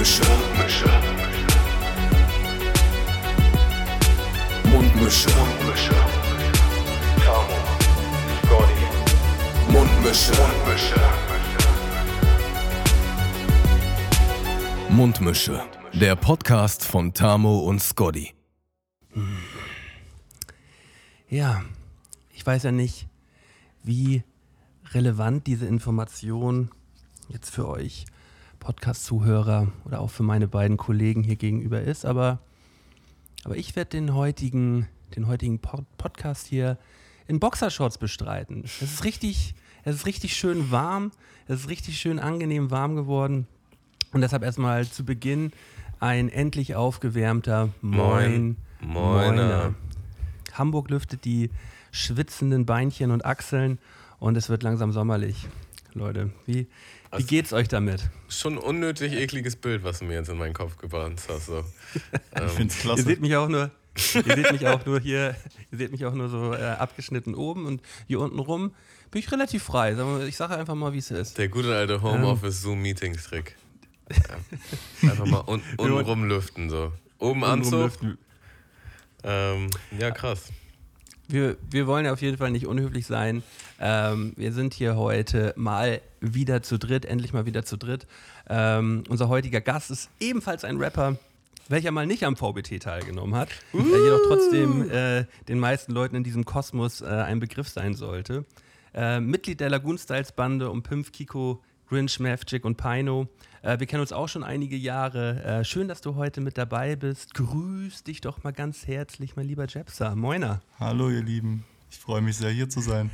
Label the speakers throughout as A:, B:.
A: Mundmische. Mundmische.
B: Mundmische. Tamo. Scotty.
A: Mundmische.
B: Mundmische.
A: Mundmische. Der Podcast von Tamo und Scotty.
C: Ja, ich weiß ja nicht, wie relevant diese Information jetzt für euch Podcast-Zuhörer oder auch für meine beiden Kollegen hier gegenüber ist, aber, aber ich werde den heutigen, den heutigen Pod Podcast hier in Boxershorts bestreiten. Es ist richtig, es ist richtig schön warm, es ist richtig schön angenehm warm geworden und deshalb erstmal zu Beginn ein endlich aufgewärmter Moin.
D: Moin. Moiner.
C: Hamburg lüftet die schwitzenden Beinchen und Achseln und es wird langsam sommerlich. Leute, wie, wie
D: Also-
C: geht's euch damit?
D: Schon ein unnötig ekliges Bild, was du mir jetzt in meinen Kopf gebrannt hast. So.
E: Ich find's
C: Ihr
E: klasse.
C: seht mich auch nur, ihr seht mich auch nur hier, ihr seht mich auch nur so äh, abgeschnitten oben und hier unten rum bin ich relativ frei. Ich sage einfach mal, wie es ist.
D: Der gute alte Homeoffice-Zoom-Meetings-Trick. Ja. Einfach mal un unrum lüften. So. Oben Anzug. Ähm, ja, krass.
C: Wir, wir wollen ja auf jeden Fall nicht unhöflich sein. Ähm, wir sind hier heute mal wieder zu dritt, endlich mal wieder zu dritt. Ähm, unser heutiger Gast ist ebenfalls ein Rapper, welcher mal nicht am VBT teilgenommen hat, der jedoch trotzdem äh, den meisten Leuten in diesem Kosmos äh, ein Begriff sein sollte. Äh, Mitglied der Lagoon Styles Bande um Pimpf, Kiko, Grinch, Mavchick und Pino. Äh, wir kennen uns auch schon einige Jahre. Äh, schön, dass du heute mit dabei bist. Grüß dich doch mal ganz herzlich, mein lieber Jepsa. Moiner.
E: Hallo ihr Lieben, ich freue mich sehr hier zu sein.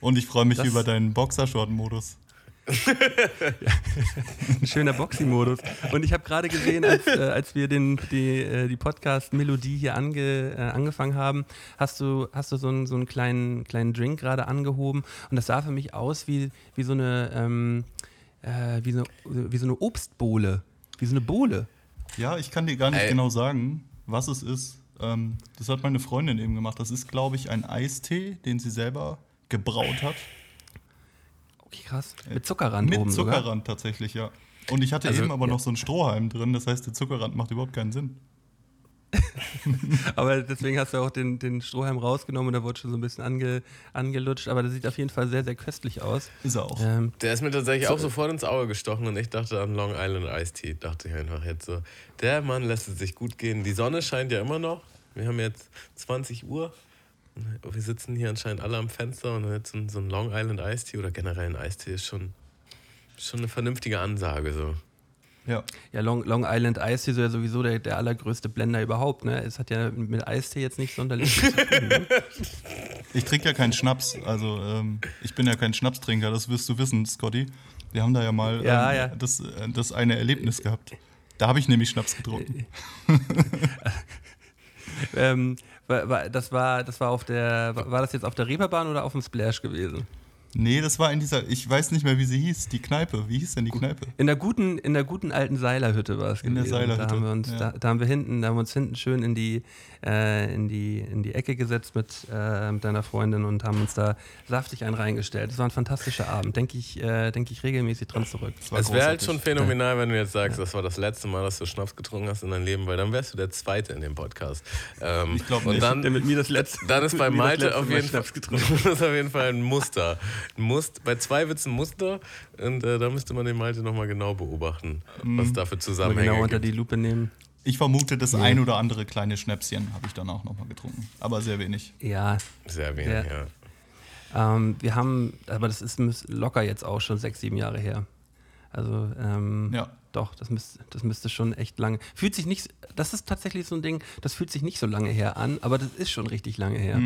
E: Und ich freue mich
C: Das-
E: über deinen Boxershort-Modus.
C: Ein schöner Boxing-Modus. Und ich habe gerade gesehen, als, äh, als wir den, die, äh, die Podcast-Melodie hier ange, äh, angefangen haben, hast du, hast du so einen, so einen kleinen, kleinen Drink gerade angehoben. Und das sah für mich aus wie, wie, so, eine, ähm, äh, wie, so, wie so eine Obstbohle. Wie so eine Bohle.
E: Ja, ich kann dir gar nicht
D: Ey.
E: genau sagen, was es ist. Ähm, das hat meine Freundin eben gemacht. Das ist, glaube ich, ein Eistee, den sie selber gebraut hat.
C: Okay, krass. Mit Zuckerrand
E: Mit
C: oben
E: Zuckerrand
C: sogar.
E: tatsächlich, ja. Und ich hatte
D: Also,
E: eben aber
C: ja.
E: noch so einen Strohhalm drin, das heißt, der Zuckerrand macht überhaupt keinen Sinn.
C: Aber deswegen hast du auch den, den Strohhalm rausgenommen und da wurde schon so ein bisschen ange, angelutscht. Aber das sieht auf jeden Fall sehr, sehr köstlich aus.
E: Ist er auch.
C: Ähm,
D: Der ist mir tatsächlich auch sofort ins Auge gestochen und ich dachte an Long Island Iced Tea. Dachte ich einfach jetzt so, der Mann lässt es sich gut gehen. Die Sonne scheint ja immer noch. Wir haben jetzt 20 Uhr. Wir sitzen hier anscheinend alle am Fenster und jetzt so ein- so ein Long Island Iced Tea oder generell ein Iced Tea ist schon, schon eine vernünftige Ansage. So.
E: Ja.
C: Ja, Long, Long Island Eistee ist ja sowieso der, der allergrößte Blender überhaupt. Ne? Es hat ja mit Eistee jetzt nicht sonderlich zu tun. Ne?
E: Ich trinke ja keinen Schnaps, also ähm, ich bin ja kein Schnapstrinker, das wirst du wissen, Scotty. Wir haben da ja mal
C: Ja,
E: ähm,
C: ja.
E: Das, äh, das eine Erlebnis gehabt. Da habe ich nämlich Schnaps getrunken.
C: ähm, das, war, das war auf der, war das jetzt auf der Reeperbahn oder auf dem Splash gewesen?
E: Nee, das war in dieser, ich weiß nicht mehr, wie sie hieß, die Kneipe. Wie hieß denn die Kneipe?
C: In der guten, in der guten alten Seilerhütte war es
E: In der
C: gewesen.
E: Seilerhütte,
C: Da haben wir uns,
E: ja.
C: da, da haben wir hinten, da haben wir uns hinten schön in die, äh, in die, in die Ecke gesetzt mit, äh, mit deiner Freundin und haben uns da saftig einen reingestellt. Es war ein fantastischer Abend. Denke ich, äh, denke ich regelmäßig dran zurück.
D: Es wäre halt schon phänomenal, wenn du jetzt sagst, das war das letzte Mal, dass du Schnaps getrunken hast in deinem Leben, weil dann wärst du der Zweite in dem Podcast. Ähm,
E: Ich glaub
D: und
E: nicht.
D: dann,
C: Der mit mir das letzte.
D: Dann ist bei Malte auf jeden, Fall,
C: Schnaps getrunken.
D: das ist auf jeden Fall ein Muster. Ein Must, bei zwei wird es ein Muster und äh, da müsste man den Malte nochmal genau beobachten, was da für
C: Mal
D: Zusammenhänge
C: genau unter
D: gibt.
C: die Lupe nehmen.
E: Ich vermute, das ein oder andere kleine Schnäpschen habe ich dann auch nochmal getrunken. Aber sehr wenig.
C: Ja,
D: Sehr wenig,
C: Ja.
D: ja.
C: ähm, wir haben, aber das ist locker jetzt auch schon sechs, sieben Jahre her. Also, ähm,
E: Ja.
C: doch, das müsste, das müsste schon echt lange. Fühlt sich nicht, das ist tatsächlich so ein Ding, das fühlt sich nicht so lange her an, aber das ist schon richtig lange her.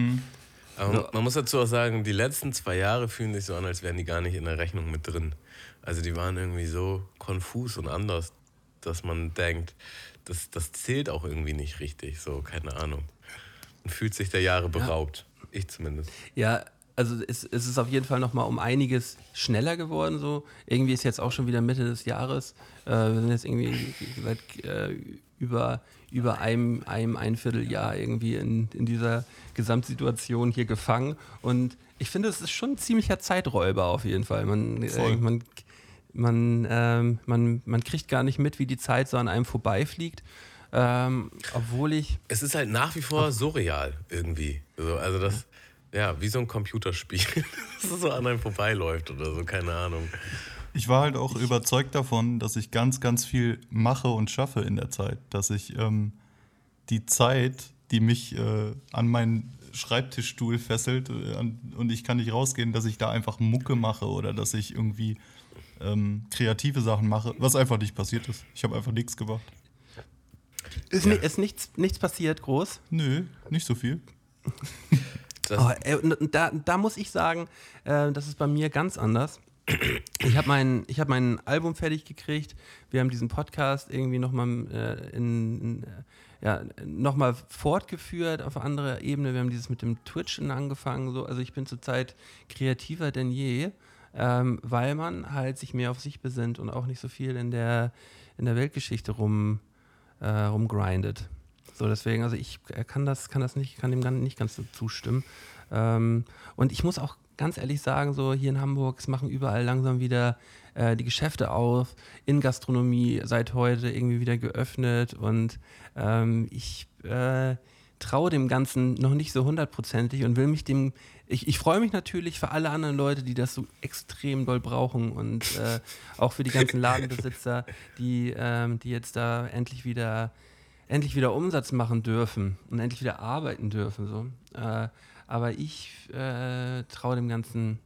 D: Aber man muss dazu auch sagen, die letzten zwei Jahre fühlen sich so an, als wären die gar nicht in der Rechnung mit drin. Also die waren irgendwie so konfus und anders, dass man denkt, das, das zählt auch irgendwie nicht richtig, so, keine Ahnung. Man fühlt sich der Jahre beraubt. Ich zumindest.
C: Ja, also es, es ist auf jeden Fall noch mal um einiges schneller geworden. So irgendwie ist jetzt auch schon wieder Mitte des Jahres. Äh, wir sind jetzt irgendwie seit äh, über über einem, einem ein Vierteljahr irgendwie in, in dieser Gesamtsituation hier gefangen. Und ich finde, es ist schon ein ziemlicher Zeiträuber auf jeden Fall. Man, äh, man man, ähm, man, man kriegt gar nicht mit, wie die Zeit so an einem vorbeifliegt. Ähm, obwohl ich.
D: Es ist halt nach wie vor surreal irgendwie. So, also das, ja, wie so ein Computerspiel, das so an einem vorbeiläuft oder so, keine Ahnung.
E: Ich war halt auch überzeugt davon, dass ich ganz, ganz viel mache und schaffe in der Zeit. Dass ich ähm, die Zeit, die mich äh, an meinen Schreibtischstuhl fesselt äh, an, und ich kann nicht rausgehen, dass ich da einfach Mucke mache oder dass ich irgendwie ähm, kreative Sachen mache, was einfach nicht passiert ist. Ich habe einfach nichts gemacht.
C: Ist, ni- ist nichts, nichts passiert groß.
E: Nö, nicht so viel.
C: Oh, ey, und und da, da muss ich sagen, äh, das ist bei mir ganz anders. Ich habe mein, ich hab mein Album fertig gekriegt. Wir haben diesen Podcast irgendwie nochmal äh, in, in, äh, ja, noch mal fortgeführt auf andere Ebene. Wir haben dieses mit dem Twitchen angefangen. So. Also ich bin zurzeit kreativer denn je, ähm, weil man halt sich mehr auf sich besinnt und auch nicht so viel in der, in der Weltgeschichte rum, äh, rumgrindet. So, deswegen, also ich äh, kann das, kann das nicht, kann dem nicht ganz so zustimmen. Ähm, und ich muss auch ganz ehrlich sagen, so hier in Hamburg, es machen überall langsam wieder äh, die Geschäfte auf, in Gastronomie seit heute irgendwie wieder geöffnet und ähm, ich äh, traue dem Ganzen noch nicht so hundertprozentig und will mich dem, ich, ich freue mich natürlich für alle anderen Leute, die das so extrem doll brauchen und äh, auch für die ganzen Ladenbesitzer, die, ähm, die jetzt da endlich wieder endlich wieder Umsatz machen dürfen und endlich wieder arbeiten dürfen. So. Äh, aber ich äh, traue dem Ganzen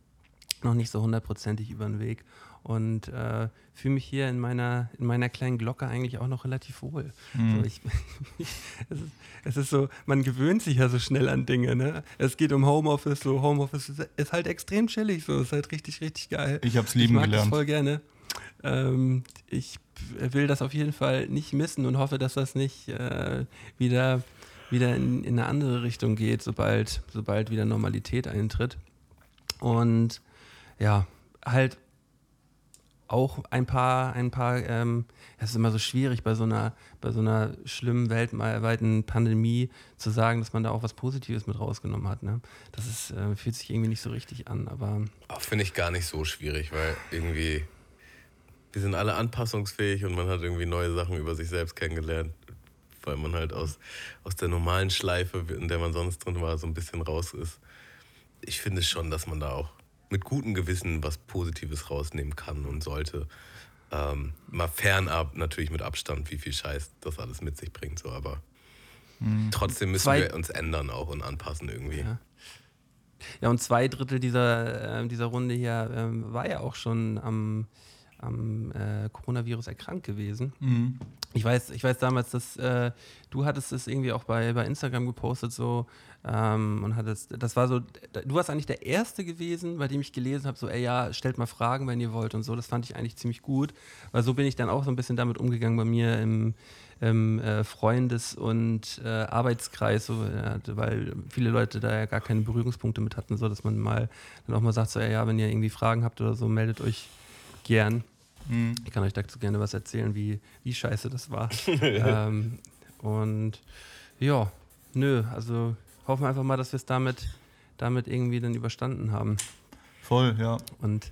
C: noch nicht so hundertprozentig über den Weg und äh, fühle mich hier in meiner, in meiner kleinen Glocke eigentlich auch noch relativ wohl. So, ich, es, ist, es ist so, man gewöhnt sich ja so schnell an Dinge. Ne? Es geht um Homeoffice, so Homeoffice ist, ist halt extrem chillig, so ist halt richtig, richtig geil.
E: Ich hab's
C: ich
E: lieben
C: mag
E: gelernt.
C: Das voll gerne. Ähm, ich will das auf jeden Fall nicht missen und hoffe, dass das nicht äh, wieder, wieder in, in eine andere Richtung geht, sobald, sobald wieder Normalität eintritt. Und ja, halt auch ein paar, ein paar, ähm, es ist immer so schwierig bei so einer, bei so einer schlimmen weltweiten Pandemie zu sagen, dass man da auch was Positives mit rausgenommen hat. Ne? Das ist, äh, fühlt sich irgendwie nicht so richtig an, aber
D: Finde ich gar nicht so schwierig, weil irgendwie wir sind alle anpassungsfähig und man hat irgendwie neue Sachen über sich selbst kennengelernt, weil man halt aus, aus der normalen Schleife, in der man sonst drin war, so ein bisschen raus ist. Ich finde schon, dass man da auch mit gutem Gewissen was Positives rausnehmen kann und sollte. Ähm, mal fernab, natürlich mit Abstand, wie viel Scheiß das alles mit sich bringt, so, aber trotzdem müssen
C: Zwei-
D: wir uns ändern auch und anpassen irgendwie.
C: Ja. Ja, und zwei Drittel dieser, äh, dieser Runde hier ähm, war ja auch schon am, am äh, Coronavirus erkrankt gewesen.
E: Mhm.
C: Ich weiß, ich weiß damals, dass äh, du hattest es irgendwie auch bei, bei Instagram gepostet so ähm, und hattest, das war so, du warst eigentlich der Erste gewesen, bei dem ich gelesen habe, so, ey ja, stellt mal Fragen, wenn ihr wollt und so. Das fand ich eigentlich ziemlich gut, weil so bin ich dann auch so ein bisschen damit umgegangen bei mir im, im äh, Freundes- und äh, Arbeitskreis, so, ja, weil viele Leute da ja gar keine Berührungspunkte mit hatten, so dass man mal dann auch mal sagt, so, ey, ja, wenn ihr irgendwie Fragen habt oder so, meldet euch gern.
E: Mhm.
C: Ich kann euch dazu gerne was erzählen, wie, wie scheiße das war. ähm, und ja, nö, also hoffen wir einfach mal, dass wir es damit, damit irgendwie dann überstanden haben.
E: Voll, ja.
C: Und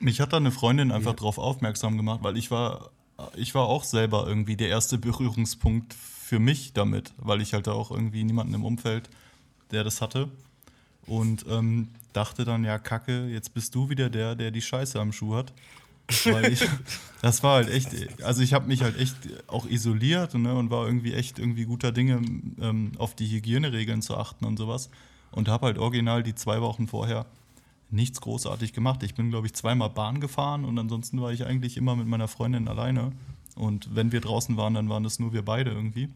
E: Mich hat da eine Freundin einfach
C: Ja.
E: drauf aufmerksam gemacht, weil ich war, ich war auch selber irgendwie der erste Berührungspunkt für mich damit, weil ich halt da auch irgendwie niemanden im Umfeld, der das hatte. Und ähm, dachte dann, ja, Kacke, jetzt bist du wieder der, der die Scheiße am Schuh hat. Weil ich, das war halt echt, also ich habe mich halt echt auch isoliert ne, und war irgendwie echt irgendwie guter Dinge, ähm, auf die Hygieneregeln zu achten und sowas. Und habe halt original die zwei Wochen vorher nichts großartig gemacht. Ich bin, glaube ich, zweimal Bahn gefahren und ansonsten war ich eigentlich immer mit meiner Freundin alleine. Und wenn wir draußen waren, dann waren es nur wir beide irgendwie.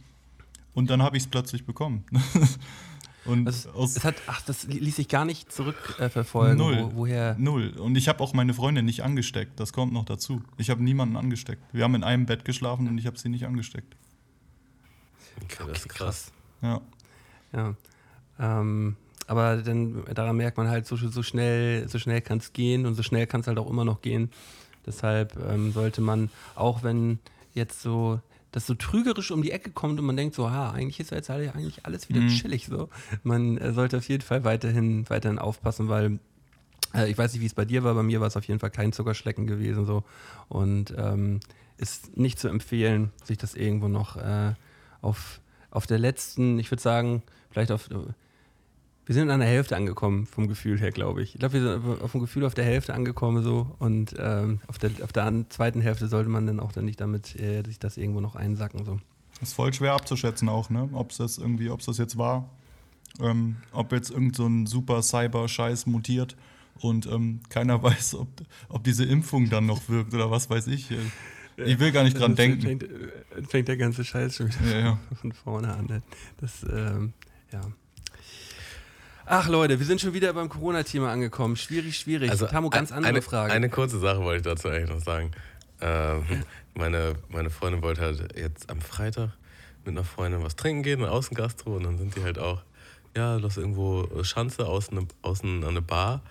E: Und dann habe ich es plötzlich bekommen. und
C: das,
E: aus
C: es hat, ach, das ließ sich gar nicht zurückverfolgen, äh,
E: Null.
C: Wo, woher.
E: null. Und ich habe auch meine Freundin nicht angesteckt. Das kommt noch dazu. Ich habe niemanden angesteckt. Wir haben in einem Bett geschlafen und ich habe sie nicht angesteckt.
D: Okay, das ist krass.
E: Ja.
C: Ja. Ähm, aber dann daran merkt man halt, so, so schnell, so schnell kann es gehen und so schnell kann es halt auch immer noch gehen. Deshalb ähm, sollte man, auch wenn jetzt so das so trügerisch um die Ecke kommt und man denkt so, ha, eigentlich ist ja jetzt eigentlich alles wieder
E: Mhm.
C: chillig so. Man äh, sollte auf jeden Fall weiterhin, weiterhin aufpassen, weil Äh, ich weiß nicht, wie es bei dir war, bei mir war es auf jeden Fall kein Zuckerschlecken gewesen so und ähm, ist nicht zu empfehlen, sich das irgendwo noch äh, auf, auf der letzten, ich würde sagen, vielleicht auf wir sind an der Hälfte angekommen, vom Gefühl her, glaube ich. Ich glaube, wir sind auf dem Gefühl auf der Hälfte angekommen so und ähm, auf, der, auf der zweiten Hälfte sollte man dann auch dann nicht damit äh, sich das irgendwo noch einsacken. So.
E: Ist voll schwer abzuschätzen auch, ne? Ob es das irgendwie, ob es das jetzt war. Ähm, ob jetzt irgend so ein super Cyber-Scheiß mutiert und ähm, keiner weiß, ob, ob diese Impfung dann noch wirkt oder was weiß ich. Ich will gar nicht dran denken.
C: Fängt, äh, fängt der ganze Scheiß schon wieder
E: Ja, ja.
C: von vorne an. ne? Das, ähm, ja. Ach Leute, wir sind schon wieder beim Corona-Thema angekommen. Schwierig, schwierig. Tamo, ganz andere
D: eine,
C: Frage.
D: Eine kurze Sache wollte ich dazu eigentlich noch sagen. Ähm, meine, meine Freundin wollte halt jetzt am Freitag mit einer Freundin was trinken gehen, eine Außengastro, und dann sind die halt auch, ja, das ist irgendwo Schanze außen, außen an eine Bar.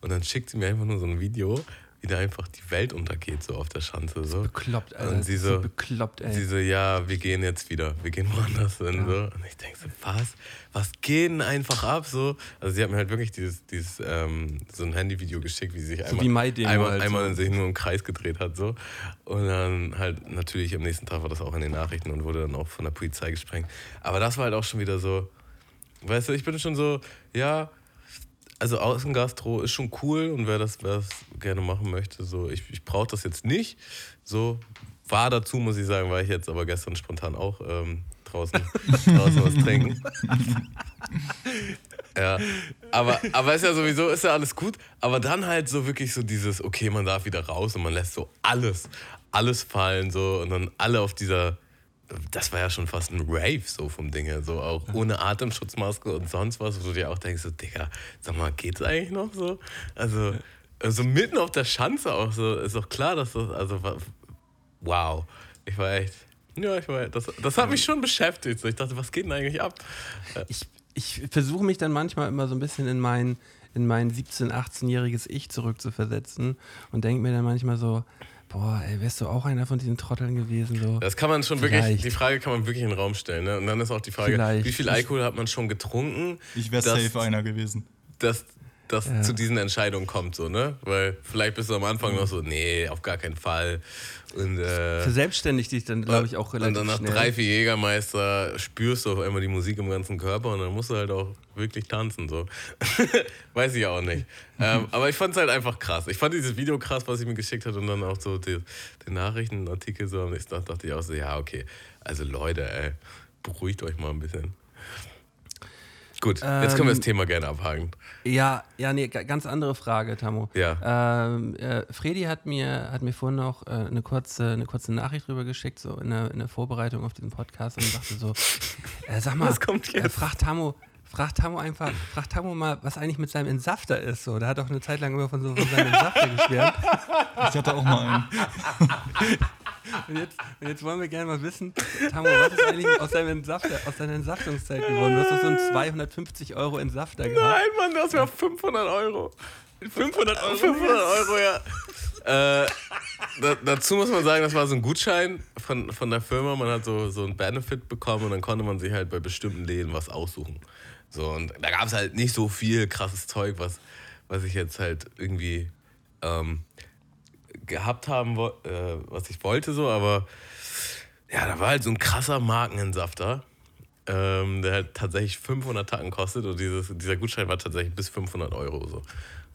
D: Und dann schickt sie mir einfach nur so ein Video, wie da einfach die Welt untergeht, so auf der Schanze. So.
C: bekloppt, Alter.
D: Und sie
C: ist
D: so,
C: bekloppt, ey.
D: sie so, ja, wir gehen jetzt wieder, wir gehen woanders hin. So. Und ich denke so, was? Was geht denn einfach ab? So? Also sie hat mir halt wirklich dieses, dieses ähm, so ein Handyvideo geschickt, wie sie sich einmal,
C: die Mai-Demo
D: einmal,
C: halt
D: einmal
C: so.
D: sich nur im Kreis gedreht hat. So. Und dann halt natürlich am nächsten Tag war das auch in den Nachrichten und wurde dann auch von der Polizei gesprengt. Aber das war halt auch schon wieder so, weißt du, ich bin schon so, ja, also Außengastro ist schon cool und wer das, wer das gerne machen möchte, so ich, ich brauche das jetzt nicht. So war dazu, muss ich sagen, war ich jetzt aber gestern spontan auch ähm, draußen, draußen was trinken. Ja, aber, aber ist ja sowieso, ist ja alles gut. Aber dann halt so wirklich so dieses, okay, man darf wieder raus und man lässt so alles, alles fallen so und dann alle auf dieser, das war ja schon fast ein Rave so vom Ding her, so auch ohne Atemschutzmaske und sonst was, wo du dir auch denkst, so, Digga, sag mal, geht's eigentlich noch so? Also, also mitten auf der Schanze auch so, ist doch klar, dass das, also, wow, ich war echt, ja, ich war, das, das hat mich schon beschäftigt. So. Ich dachte, was geht denn eigentlich ab?
C: ich, ich versuche mich dann manchmal immer so ein bisschen in mein, in mein 17-, 18-jähriges Ich zurückzuversetzen und denke mir dann manchmal so, boah, ey, wärst du auch einer von diesen Trotteln gewesen? So.
D: Das kann man schon wirklich,
C: Vielleicht.
D: die Frage kann man wirklich in den Raum stellen. Ne? Und dann ist auch die Frage,
C: Vielleicht.
D: wie viel Alkohol hat man schon getrunken,
E: Ich wäre safe einer gewesen.
D: dass das
C: Ja.
D: zu diesen Entscheidungen kommt, so, ne? Weil vielleicht bist du am Anfang noch so, nee, auf gar keinen Fall. Und, äh,
C: Verselbstständigt dich dann, glaube ich, auch
D: und
C: relativ
D: dann nach
C: schnell.
D: drei, vier Jägermeister spürst du auf einmal die Musik im ganzen Körper und dann musst du halt auch wirklich tanzen. So. Weiß ich auch nicht. ähm, aber ich fand es halt einfach krass. Ich fand dieses Video krass, was ich mir geschickt hat und dann auch so die, den Nachrichtenartikel so am nächsten Tag dachte ich auch so, ja, okay. Also Leute, ey, beruhigt euch mal ein bisschen. Gut, jetzt können wir das
C: Ähm,
D: Thema gerne abhaken.
C: Ja, ja, nee, ga- ganz andere Frage, Tammo.
D: Ja.
C: Ähm, äh, Fredi hat mir, hat mir vorhin noch äh, eine, kurze, eine kurze Nachricht rüber geschickt, so in der, in der Vorbereitung auf diesen Podcast und sagte so, äh, sag mal,
D: Was kommt jetzt?
C: Äh, frag Tammo, frag Tammo einfach, frag Tammo mal, was eigentlich mit seinem Entsafter ist. So, der hat doch eine Zeit lang immer von, so, von seinem Entsafter geschwärmt.
E: Ich hatte auch mal einen.
C: Und jetzt, und jetzt wollen wir gerne mal wissen, Tammo, was ist eigentlich aus, deinem Entsafter, aus deiner Entsaftungszeit geworden? Du hast doch so einen 250 Euro Entsafter gehabt.
D: Nein, Mann, das wäre 500 Euro. 500 Euro? 500 Euro, ja. äh, da, dazu muss man sagen, das war so ein Gutschein von, von der Firma. Man hat so, so einen Benefit bekommen und dann konnte man sich halt bei bestimmten Läden was aussuchen. So, und da gab es halt nicht so viel krasses Zeug, was, was ich jetzt halt irgendwie ähm, gehabt haben, äh, was ich wollte, so, aber ja, da war halt so ein krasser Markenentsafter ähm, der hat tatsächlich 500 Tacken kostet und dieses, dieser Gutschein war tatsächlich bis 500 Euro. So. Und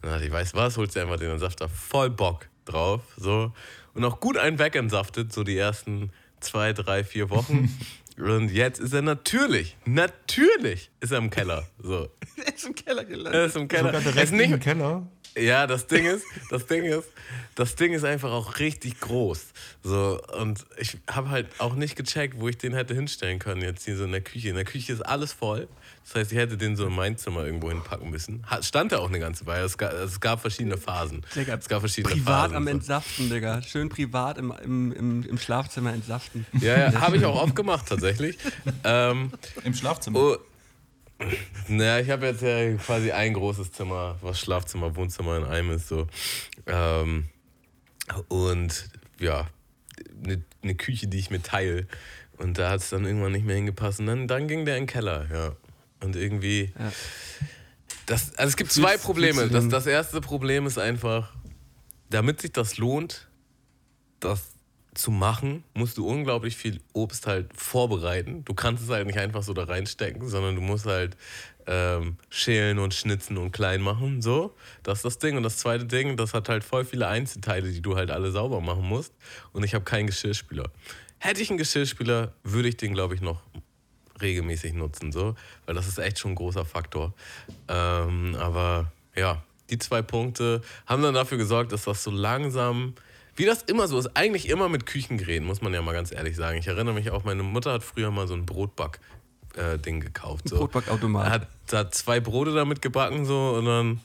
D: dann dachte ich, weißt du was, holst dir einfach den Entsafter voll Bock drauf. So. Und auch gut einen wegentsaftet, so die ersten zwei, drei, vier Wochen. und jetzt ist er natürlich, natürlich ist er im Keller. So.
C: Der ist im Keller gelandet.
D: Er ist im Keller. Er ist nicht,
E: im Keller.
D: Ja, das Ding ist, das Ding ist, das Ding ist einfach auch richtig groß. So, und ich habe halt auch nicht gecheckt, wo ich den hätte hinstellen können, jetzt hier so in der Küche. In der Küche ist alles voll. Das heißt, ich hätte den so in mein Zimmer irgendwo hinpacken müssen. Hat, stand da auch eine ganze Weile. Es gab, es gab verschiedene Phasen.
C: Digga,
D: es gab verschiedene
C: privat
D: Phasen.
C: am
D: so.
C: Entsaften, Digga. Schön privat im, im, im, im Schlafzimmer entsaften.
D: Ja, ja habe ich auch oft gemacht, tatsächlich. ähm,
E: Im Schlafzimmer.
D: Oh, naja, ich habe jetzt ja quasi ein großes Zimmer, was Schlafzimmer, Wohnzimmer in einem ist. So. Ähm, und ja, eine ne Küche, die ich mir teile. Und da hat es dann irgendwann nicht mehr hingepasst. Und dann, dann ging der in den Keller, ja. Und irgendwie,
C: Ja.
D: Das, also es gibt zwei Probleme. Das, das erste Problem ist einfach, damit sich das lohnt, das zu machen, musst du unglaublich viel Obst halt vorbereiten. Du kannst es halt nicht einfach so da reinstecken, sondern du musst halt ähm, schälen und schnitzen und klein machen. So, das ist das Ding. Und das zweite Ding, das hat halt voll viele Einzelteile, die du halt alle sauber machen musst. Und ich habe keinen Geschirrspüler. Hätte ich einen Geschirrspüler, würde ich den, glaube ich, noch regelmäßig nutzen, so, weil das ist echt schon ein großer Faktor. Ähm, aber ja, die zwei Punkte haben dann dafür gesorgt, dass das so langsam, wie das immer so ist, eigentlich immer mit Küchengeräten, muss man ja mal ganz ehrlich sagen. Ich erinnere mich auch, meine Mutter hat früher mal so ein Brotback. Äh, Ding gekauft. So.
C: Brotbackautomat.
D: Er hat da zwei Brote damit gebacken so und dann,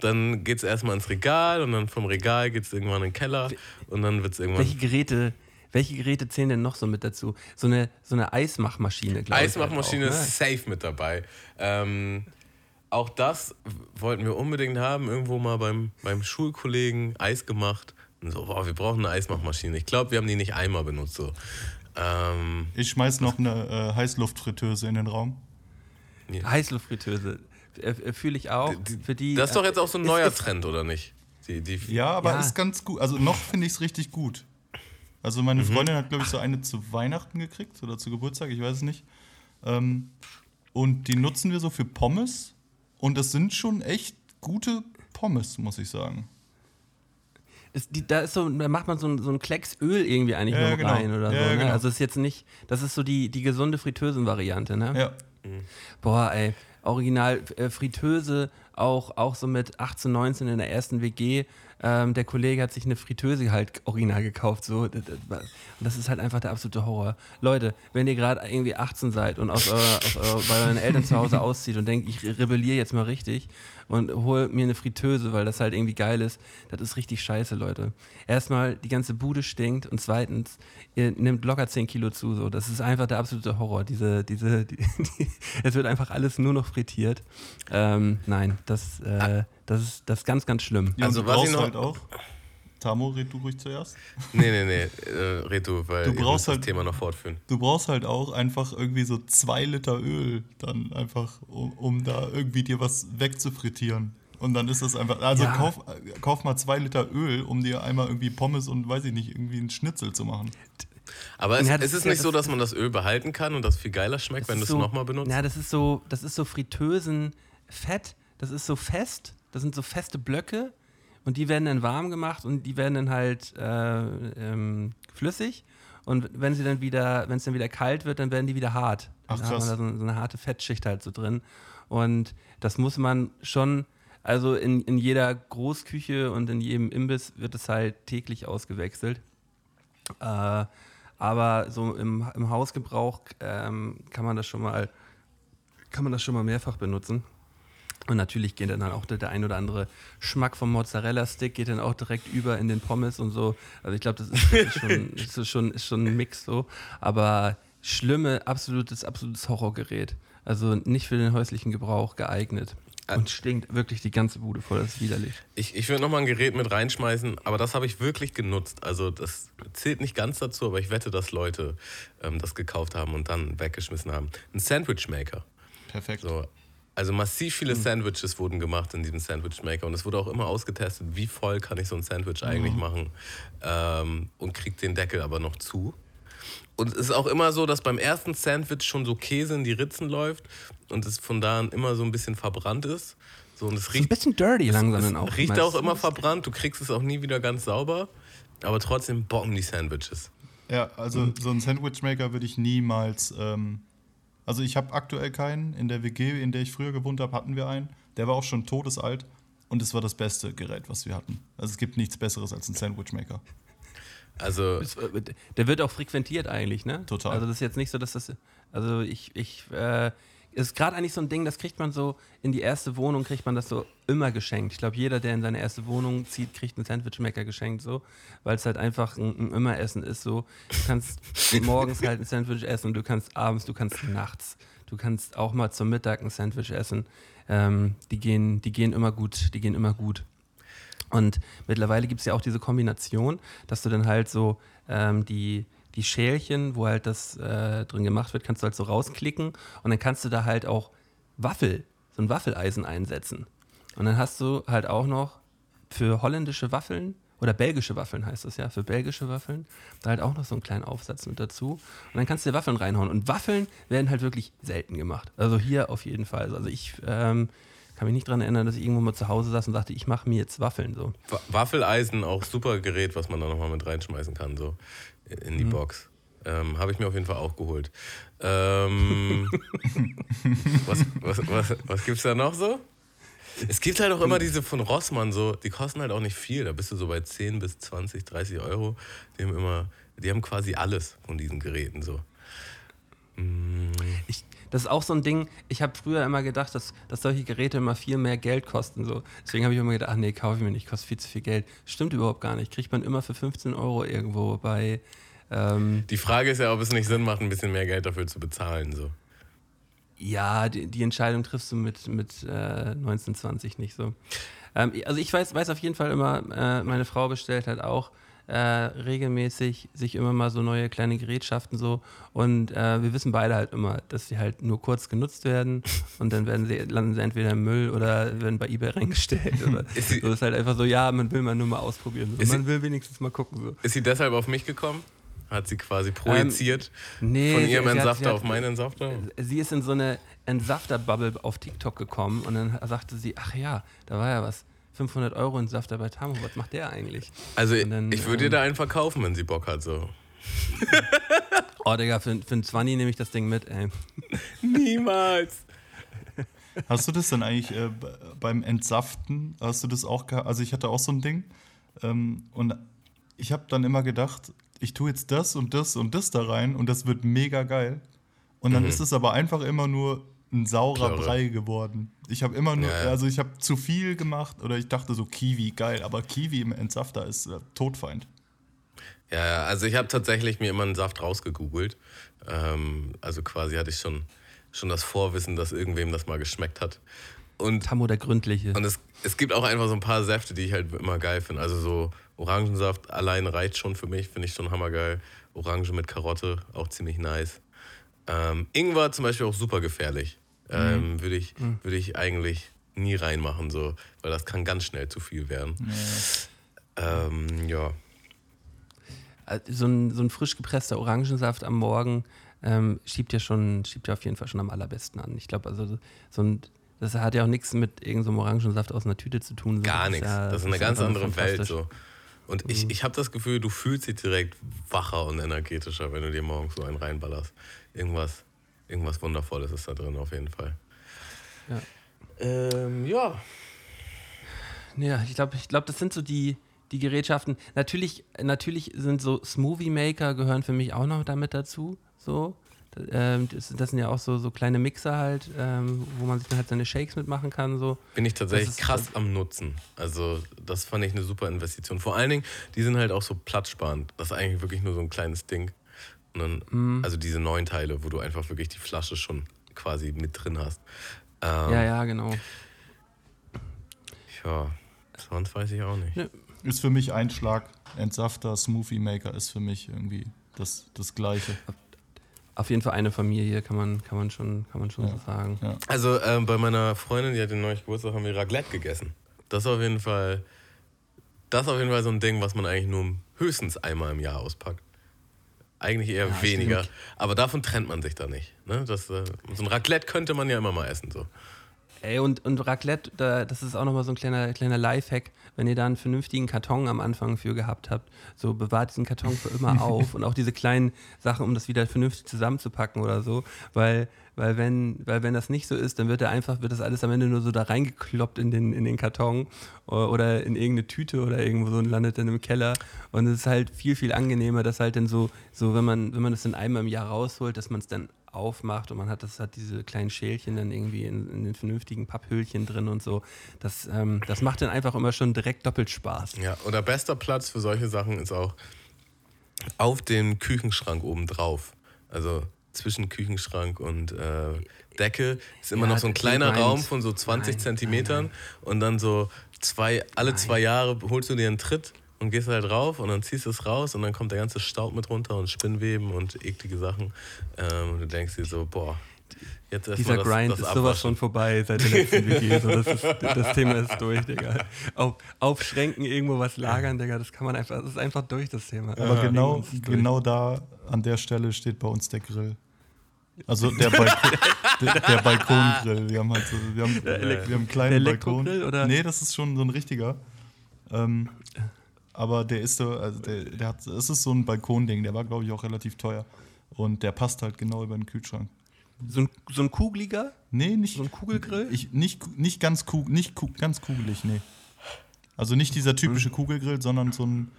D: dann geht es erstmal ins Regal und dann vom Regal geht es irgendwann in den Keller und dann wird es irgendwann
C: Welche Geräte, welche Geräte zählen denn noch so mit dazu? So eine, so eine Eismachmaschine, glaube ich.
D: Eismachmaschine
C: halt auch, ne?
D: ist safe mit dabei. Ähm, auch das wollten wir unbedingt haben. Irgendwo mal beim, beim Schulkollegen Eis gemacht. Und so, boah, wir brauchen eine Eismachmaschine. Ich glaube, wir haben die nicht einmal benutzt. So. Ähm,
E: Ich schmeiß noch eine äh, Heißluftfritteuse in den Raum.
C: Heißluftfritteuse. Äh, äh, Fühle ich auch. Für die,
D: das ist doch jetzt auch so ein
C: äh,
D: neuer
C: ist-
D: Trend, oder nicht? Die, die,
E: Ja, aber
C: Ja.
E: ist ganz gut. Also noch finde ich es richtig gut. Also meine Freundin hat, glaube ich, so eine zu Weihnachten gekriegt oder zu Geburtstag, ich weiß es nicht. Ähm, und die nutzen wir so für Pommes. Und das sind schon echt gute Pommes, muss ich sagen.
C: Ist die, da ist so, da macht man so ein, so ein Klecks Öl irgendwie eigentlich
E: Ja,
C: nur
E: ja, genau.
C: rein oder
E: Ja,
C: so. Ne?
E: genau.
C: Also ist jetzt nicht, das ist so die, die gesunde Fritteusen-Variante, ne?
E: Ja.
C: Boah, ey, original äh, Fritteuse, auch, auch so mit 18, 19 in der ersten WG. Ähm, der Kollege hat sich eine Fritteuse halt original gekauft. So. Das, das und das ist halt einfach der absolute Horror. Leute, wenn ihr gerade irgendwie 18 seid und aus eurer, aus eurer, bei euren Eltern zu Hause auszieht und denkt, ich rebelliere jetzt mal richtig und hol mir eine Fritteuse, weil das halt irgendwie geil ist, das ist richtig scheiße, Leute. Erstmal, die ganze Bude stinkt und zweitens, ihr nehmt locker 10 Kilo zu. So. Das ist einfach der absolute Horror. Diese, diese, die, die, es wird einfach alles nur noch frittiert. Ähm, nein, das, äh, das, ist, das ist ganz, ganz schlimm.
E: ja
D: Also was ich noch-
E: halt auch. Tamo, red du ruhig zuerst.
D: nee, nee, nee, äh, red du, weil
E: Du brauchst
D: müsst das
E: halt-
D: Thema noch fortführen.
E: Du brauchst halt auch einfach irgendwie so zwei Liter Öl dann einfach, um, um da irgendwie dir was wegzufrittieren. Und dann ist das einfach, also
C: Ja.
E: kauf, kauf mal zwei Liter Öl, um dir einmal irgendwie Pommes und weiß ich nicht, irgendwie einen Schnitzel zu machen.
D: Aber es,
C: Ja, das
D: ist es
C: ja
D: nicht so,
C: das-
D: dass man das Öl behalten kann und das viel geiler schmeckt, wenn du es nochmal benutzt?
C: Ja, das ist so, das ist so Fritteusenfett, das ist so fest, das sind so feste Blöcke und die werden dann warm gemacht und die werden dann halt äh, ähm, flüssig. Und wenn sie dann wieder, wenn es dann wieder kalt wird, dann werden die wieder hart.
E: Ach,
C: Dann hat man
E: krass.
C: da so, so eine harte Fettschicht halt so drin. Und das muss man schon, also in, in jeder Großküche und in jedem Imbiss wird es halt täglich ausgewechselt. Äh, aber so im, im Hausgebrauch ähm, kann man das schon mal, kann man das schon mal mehrfach benutzen. Und natürlich geht dann auch der, ein oder andere Schmack vom Mozzarella-Stick geht dann auch direkt über in den Pommes und so. Also ich glaube, das ist, ist, schon, ist, schon, ist schon ein Mix so. Aber schlimme, absolutes, absolutes Horrorgerät. Also nicht für den häuslichen Gebrauch geeignet. Und stinkt wirklich die ganze Bude voll, das ist widerlich.
D: Ich, ich würde nochmal ein Gerät mit reinschmeißen, aber das habe ich wirklich genutzt. Also das zählt nicht ganz dazu, aber ich wette, dass Leute ähm, das gekauft haben und dann weggeschmissen haben. Ein Sandwichmaker.
E: Perfekt.
D: So. Also massiv viele Sandwiches wurden gemacht in diesem Sandwichmaker und es wurde auch immer ausgetestet, wie voll kann ich so ein Sandwich eigentlich machen ähm, und kriegt den Deckel aber noch zu. Und es ist auch immer so, dass beim ersten Sandwich schon so Käse in die Ritzen läuft und es von da an immer so ein bisschen verbrannt ist. So, und es
C: Ein
D: riecht
C: bisschen dirty langsam
D: es
C: dann auch.
D: riecht auch immer verbrannt, du kriegst es auch nie wieder ganz sauber, aber trotzdem bocken die Sandwiches.
E: Ja, also so einen Sandwichmaker würde ich niemals. Ähm, also ich habe aktuell keinen. In der WG, in der ich früher gewohnt habe, hatten wir einen. Der war auch schon todesalt und es war das beste Gerät, was wir hatten. Also es gibt nichts Besseres als ein Sandwichmaker.
D: Also
C: äh, Der wird auch frequentiert eigentlich, ne?
E: Total.
C: Also das ist jetzt nicht so, dass das. Also ich, ich, äh, ist gerade eigentlich so ein Ding, das kriegt man so in die erste Wohnung, kriegt man das so immer geschenkt. Ich glaube, jeder, der in seine erste Wohnung zieht, kriegt einen Sandwichmaker geschenkt, so, weil es halt einfach ein, ein Immeressen ist. So, du kannst morgens halt ein Sandwich essen, du kannst abends, du kannst nachts, du kannst auch mal zum Mittag ein Sandwich essen. Ähm, die gehen, die gehen immer gut, die gehen immer gut. Und mittlerweile gibt es ja auch diese Kombination, dass du dann halt so ähm, die, die Schälchen, wo halt das äh, drin gemacht wird, kannst du halt so rausklicken und dann kannst du da halt auch Waffel so ein Waffeleisen einsetzen. Und dann hast du halt auch noch für holländische Waffeln oder belgische Waffeln heißt das ja, für belgische Waffeln, da halt auch noch so einen kleinen Aufsatz mit dazu. Und dann kannst du dir Waffeln reinhauen. Und Waffeln werden halt wirklich selten gemacht. Also hier auf jeden Fall. Also ich ähm, kann mich nicht daran erinnern, dass ich irgendwo mal zu Hause saß und sagte, ich mache mir jetzt Waffeln so.
D: Wa- Waffeleisen, auch super Gerät, was man da nochmal mit reinschmeißen kann, so in die Box. Ähm, Habe ich mir auf jeden Fall auch geholt. Ähm, was was, was, was gibt es da noch so? Es gibt halt auch immer diese von Rossmann so, die kosten halt auch nicht viel. Da bist du so bei 10 bis 20, 30 Euro. Die haben immer, die haben quasi alles von diesen Geräten so.
C: Ich, das ist auch so ein Ding, ich habe früher immer gedacht, dass, dass solche Geräte immer viel mehr Geld kosten. So. Deswegen habe ich immer gedacht, ach nee, kaufe ich mir nicht, kostet viel zu viel Geld. Stimmt überhaupt gar nicht. Kriegt man immer für 15 Euro irgendwo bei. Ähm,
D: Die Frage ist ja, ob es nicht Sinn macht, ein bisschen mehr Geld dafür zu bezahlen. So.
C: ja, die, die Entscheidung triffst du mit, mit äh, 19, 20 nicht so. Ähm, also ich weiß, weiß auf jeden Fall immer, äh, meine Frau bestellt halt auch äh, regelmäßig sich immer mal so neue kleine Gerätschaften so und äh, wir wissen beide halt immer, dass sie halt nur kurz genutzt werden und dann werden sie, landen sie entweder im Müll oder werden bei Ebay reingestellt oder
D: Ist sie-
C: so ist halt einfach so, ja, man will mal nur mal ausprobieren. So. Man
D: sie-
C: will wenigstens mal gucken. So.
D: Ist sie deshalb auf mich gekommen? Hat sie quasi projiziert
C: Nee,
D: von ihrem
C: sie
D: Entsafter
C: hat-
D: auf meinen Entsafter?
C: sie ist in so eine Entsafter-Bubble auf TikTok gekommen und dann sagte sie, ach ja, da war ja was. 500 Euro Entsafter bei Tamo, was macht der eigentlich?
D: Also
C: dann,
D: ich würde ihr
C: ähm,
D: da einen verkaufen, wenn sie Bock hat. So.
C: Oh, Digga, für, für einen 20 nehme ich das Ding mit, ey.
D: Niemals.
E: Hast du das denn eigentlich äh, beim Entsaften? Hast du das auch gehabt? Also ich hatte auch so ein Ding ähm, und ich habe dann immer gedacht, ich tue jetzt das und das und das da rein und das wird mega geil. Und dann ist es aber einfach immer nur ein saurer
D: Plörre.
E: Brei geworden. Ich habe immer nur,
D: Ja, ja.
E: also ich habe zu viel gemacht oder ich dachte so Kiwi geil, aber Kiwi im Entsafter ist äh, Todfeind.
D: Ja, ja, also ich habe tatsächlich mir immer einen Saft rausgegoogelt. Ähm, also quasi hatte ich schon, schon das Vorwissen, dass irgendwem das mal geschmeckt hat. Und,
C: Tamo der Gründliche.
D: und es, es gibt auch einfach so ein paar Säfte, die ich halt immer geil finde. Also so Orangensaft allein reicht schon für mich, finde ich schon hammergeil. Orange mit Karotte, auch ziemlich nice. Ähm, Ingwer zum Beispiel auch super gefährlich. Ähm, Würde ich, würd ich eigentlich nie reinmachen, so, weil das kann ganz schnell zu viel werden. Ähm, ja.
C: Äh, so ein, so ein frisch gepresster Orangensaft am Morgen ähm, schiebt ja schon, schiebt ja auf jeden Fall schon am allerbesten an. Ich glaube, also so ein, das hat ja auch nichts mit irgendeinem Orangensaft aus einer Tüte zu tun. so.
D: Gar nichts.
C: ja-
D: das ist eine ganz andere Welt so. Und ich, ich habe das Gefühl, du fühlst dich direkt wacher und energetischer, wenn du dir morgens so einen reinballerst. Irgendwas, irgendwas Wundervolles ist da drin auf jeden Fall.
C: Ja.
D: Ähm, ja.
C: Ja, ich glaube, ich glaub, das sind so die, die Gerätschaften. Natürlich, natürlich sind so Smoothie Maker gehören für mich auch noch damit dazu. So. Ähm, das, das sind ja auch so, so kleine Mixer halt, ähm, wo man sich dann halt seine Shakes mitmachen kann. So.
D: Bin ich tatsächlich krass am Nutzen. Also, das fand ich eine super Investition. Vor allen Dingen, die sind halt auch so platzsparend. Das ist eigentlich wirklich nur so ein kleines Ding. Dann,
C: Mhm.
D: Also diese neun Teile, wo du einfach wirklich die Flasche schon quasi mit drin hast. Ähm,
C: Ja, ja, genau.
D: ja. Sonst weiß ich auch nicht.
C: Ja.
E: Ist für mich ein Schlag. Entsafter, Smoothie Maker ist für mich irgendwie das, das Gleiche.
C: Auf jeden Fall eine Familie, kann man, kann man schon, kann man schon
E: Ja.
C: so sagen.
E: Ja.
D: Also ähm, bei meiner Freundin, die hat den neuen Geburtstag, haben wir Raclette gegessen. Das ist auf jeden Fall, das ist auf jeden Fall so ein Ding, was man eigentlich nur höchstens einmal im Jahr auspackt. Eigentlich eher
C: Ja,
D: weniger.
C: stimmt.
D: Aber davon trennt man sich da nicht. Ne? Das, äh, so ein Raclette könnte man ja immer mal essen. So.
C: Ey, und, und Raclette, da, das ist auch nochmal so ein kleiner, kleiner Lifehack, wenn ihr da einen vernünftigen Karton am Anfang für gehabt habt, so bewahrt diesen Karton für immer auf und auch diese kleinen Sachen, um das wieder vernünftig zusammenzupacken oder so, weil, weil, wenn, weil wenn das nicht so ist, dann wird er einfach, wird das alles am Ende nur so da reingekloppt in den, in den Karton oder in irgendeine Tüte oder irgendwo so und landet dann im Keller. Und es ist halt viel, viel angenehmer, dass halt dann so, so wenn man, wenn man das dann einmal im Jahr rausholt, dass man es dann aufmacht und man hat das hat diese kleinen Schälchen dann irgendwie in, in den vernünftigen Papphöhlchen drin und so. Das, ähm, das macht dann einfach immer schon direkt doppelt Spaß.
D: Ja, oder bester Platz für solche Sachen ist auch auf dem Küchenschrank oben drauf. Also zwischen Küchenschrank und äh, Decke ist immer
C: Ja,
D: noch so ein kleiner
C: meinst-
D: Raum von so 20
C: Nein,
D: Zentimetern und dann so zwei, alle zwei Jahre holst du dir einen Tritt und gehst halt rauf und dann ziehst du es raus und dann kommt der ganze Staub mit runter und Spinnweben und eklige Sachen. Ähm, und du denkst dir so, boah, Jetzt erst
C: Dieser
D: mal das,
C: Grind
D: das
C: ist sowas von vorbei seit der letzten WG. So, das, ist, das Thema ist durch, Digga. Auf, aufschränken, irgendwo was lagern, Digga, das kann man einfach, das ist einfach durch, das Thema.
E: Aber genau,
C: ist durch.
E: genau da, an der Stelle steht bei uns der Grill. Also der, Balkon, der, der Balkongrill. Wir haben halt so, wir haben, wir haben einen kleinen
C: der
E: Balkon.
C: Oder?
E: Nee, das ist schon so ein richtiger. Ähm, aber der ist so, also der, der hat, es ist so ein Balkonding, der war, glaube ich, auch relativ teuer. Und der passt halt genau über den Kühlschrank.
C: So ein, so ein kugeliger?
E: Nee, nicht.
C: So ein Kugelgrill?
E: Ich, nicht, nicht, ganz, kug, nicht ganz kugelig, nee. Also nicht dieser typische
C: Hm.
E: Kugelgrill, sondern so ein,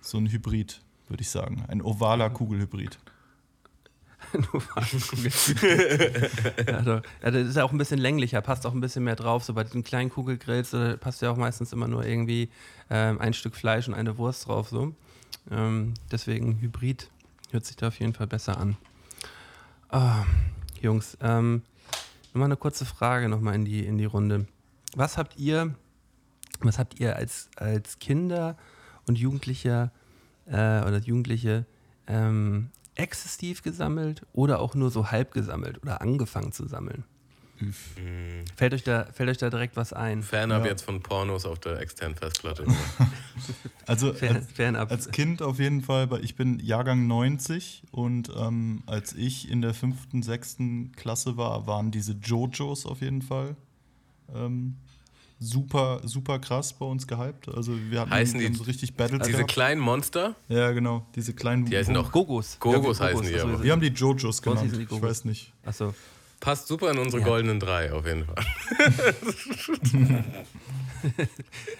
E: so ein Hybrid, würde ich sagen. Ein ovaler Kugelhybrid.
C: ja, doch. ja, das ist ja auch ein bisschen länglicher, passt auch ein bisschen mehr drauf. So bei diesen kleinen Kugelgrills da passt ja auch meistens immer nur irgendwie ähm, ein Stück Fleisch und eine Wurst drauf. So. Ähm, deswegen Hybrid hört sich da auf jeden Fall besser an. Ah, Jungs, ähm, nochmal eine kurze Frage nochmal in die, in die Runde. Was habt ihr, was habt ihr als, als Kinder und Jugendliche äh, oder Jugendliche ähm, exzessiv gesammelt oder auch nur so halb gesammelt oder angefangen zu sammeln? Fällt euch, da, fällt euch da direkt was ein?
D: Fernab
E: Ja.
D: jetzt von Pornos auf der externen Festplatte.
E: Also
C: Fern,
E: als,
C: fernab.
E: als Kind auf jeden Fall, weil ich bin Jahrgang 90 und ähm, als ich in der fünften, sechsten Klasse war, waren diese Jojos auf jeden Fall ähm, super, super krass bei uns gehypt. Also wir hatten
D: Heißen die-
E: haben so richtig Battles
D: Diese
E: gehabt.
D: kleinen Monster,
E: Ja, genau, diese kleinen.
D: die heißen auch
C: Gogos.
D: Gogos
C: Ja,
D: heißen die
C: achso,
D: aber.
E: wir haben die Jojos genannt.
C: die
E: Ich
C: Gogos.
E: weiß nicht.
C: Achso.
D: passt super in unsere
C: Ja.
D: goldenen drei auf jeden Fall.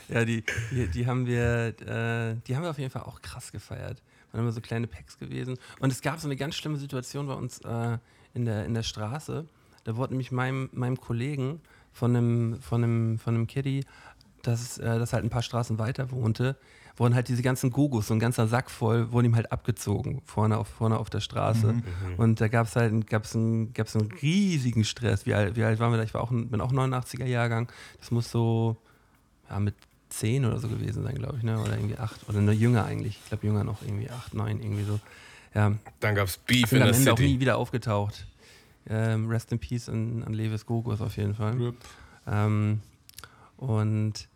C: Ja, die, die, die haben wir, äh, die haben wir auf jeden Fall auch krass gefeiert. Waren immer so kleine Packs gewesen. Und es gab so eine ganz schlimme Situation bei uns äh, in, der, in der Straße. Da wurde nämlich meinem, meinem Kollegen von einem, von einem, von einem Kiddie, das, äh, das halt ein paar Straßen weiter wohnte, wurden halt diese ganzen Gogos, so ein ganzer Sack voll, wurden ihm halt abgezogen, vorne auf, vorne auf der Straße. Und da gab es halt gab's einen, gab's einen riesigen Stress. Wie alt, wie alt waren wir da? Ich war auch, bin auch 89er Jahrgang. Das muss so ja, mit 10 oder so gewesen sein, glaube ich, ne? Oder irgendwie 8 oder nur jünger eigentlich. Ich glaube jünger noch, irgendwie 8, 9, irgendwie so. Ja,
D: Dann gab es Beef
C: sind
D: in
C: am
D: der
C: Ende auch nie
D: City.
C: wieder aufgetaucht. Ähm, rest in Peace an, an Levis Gogos auf jeden Fall. Ähm, und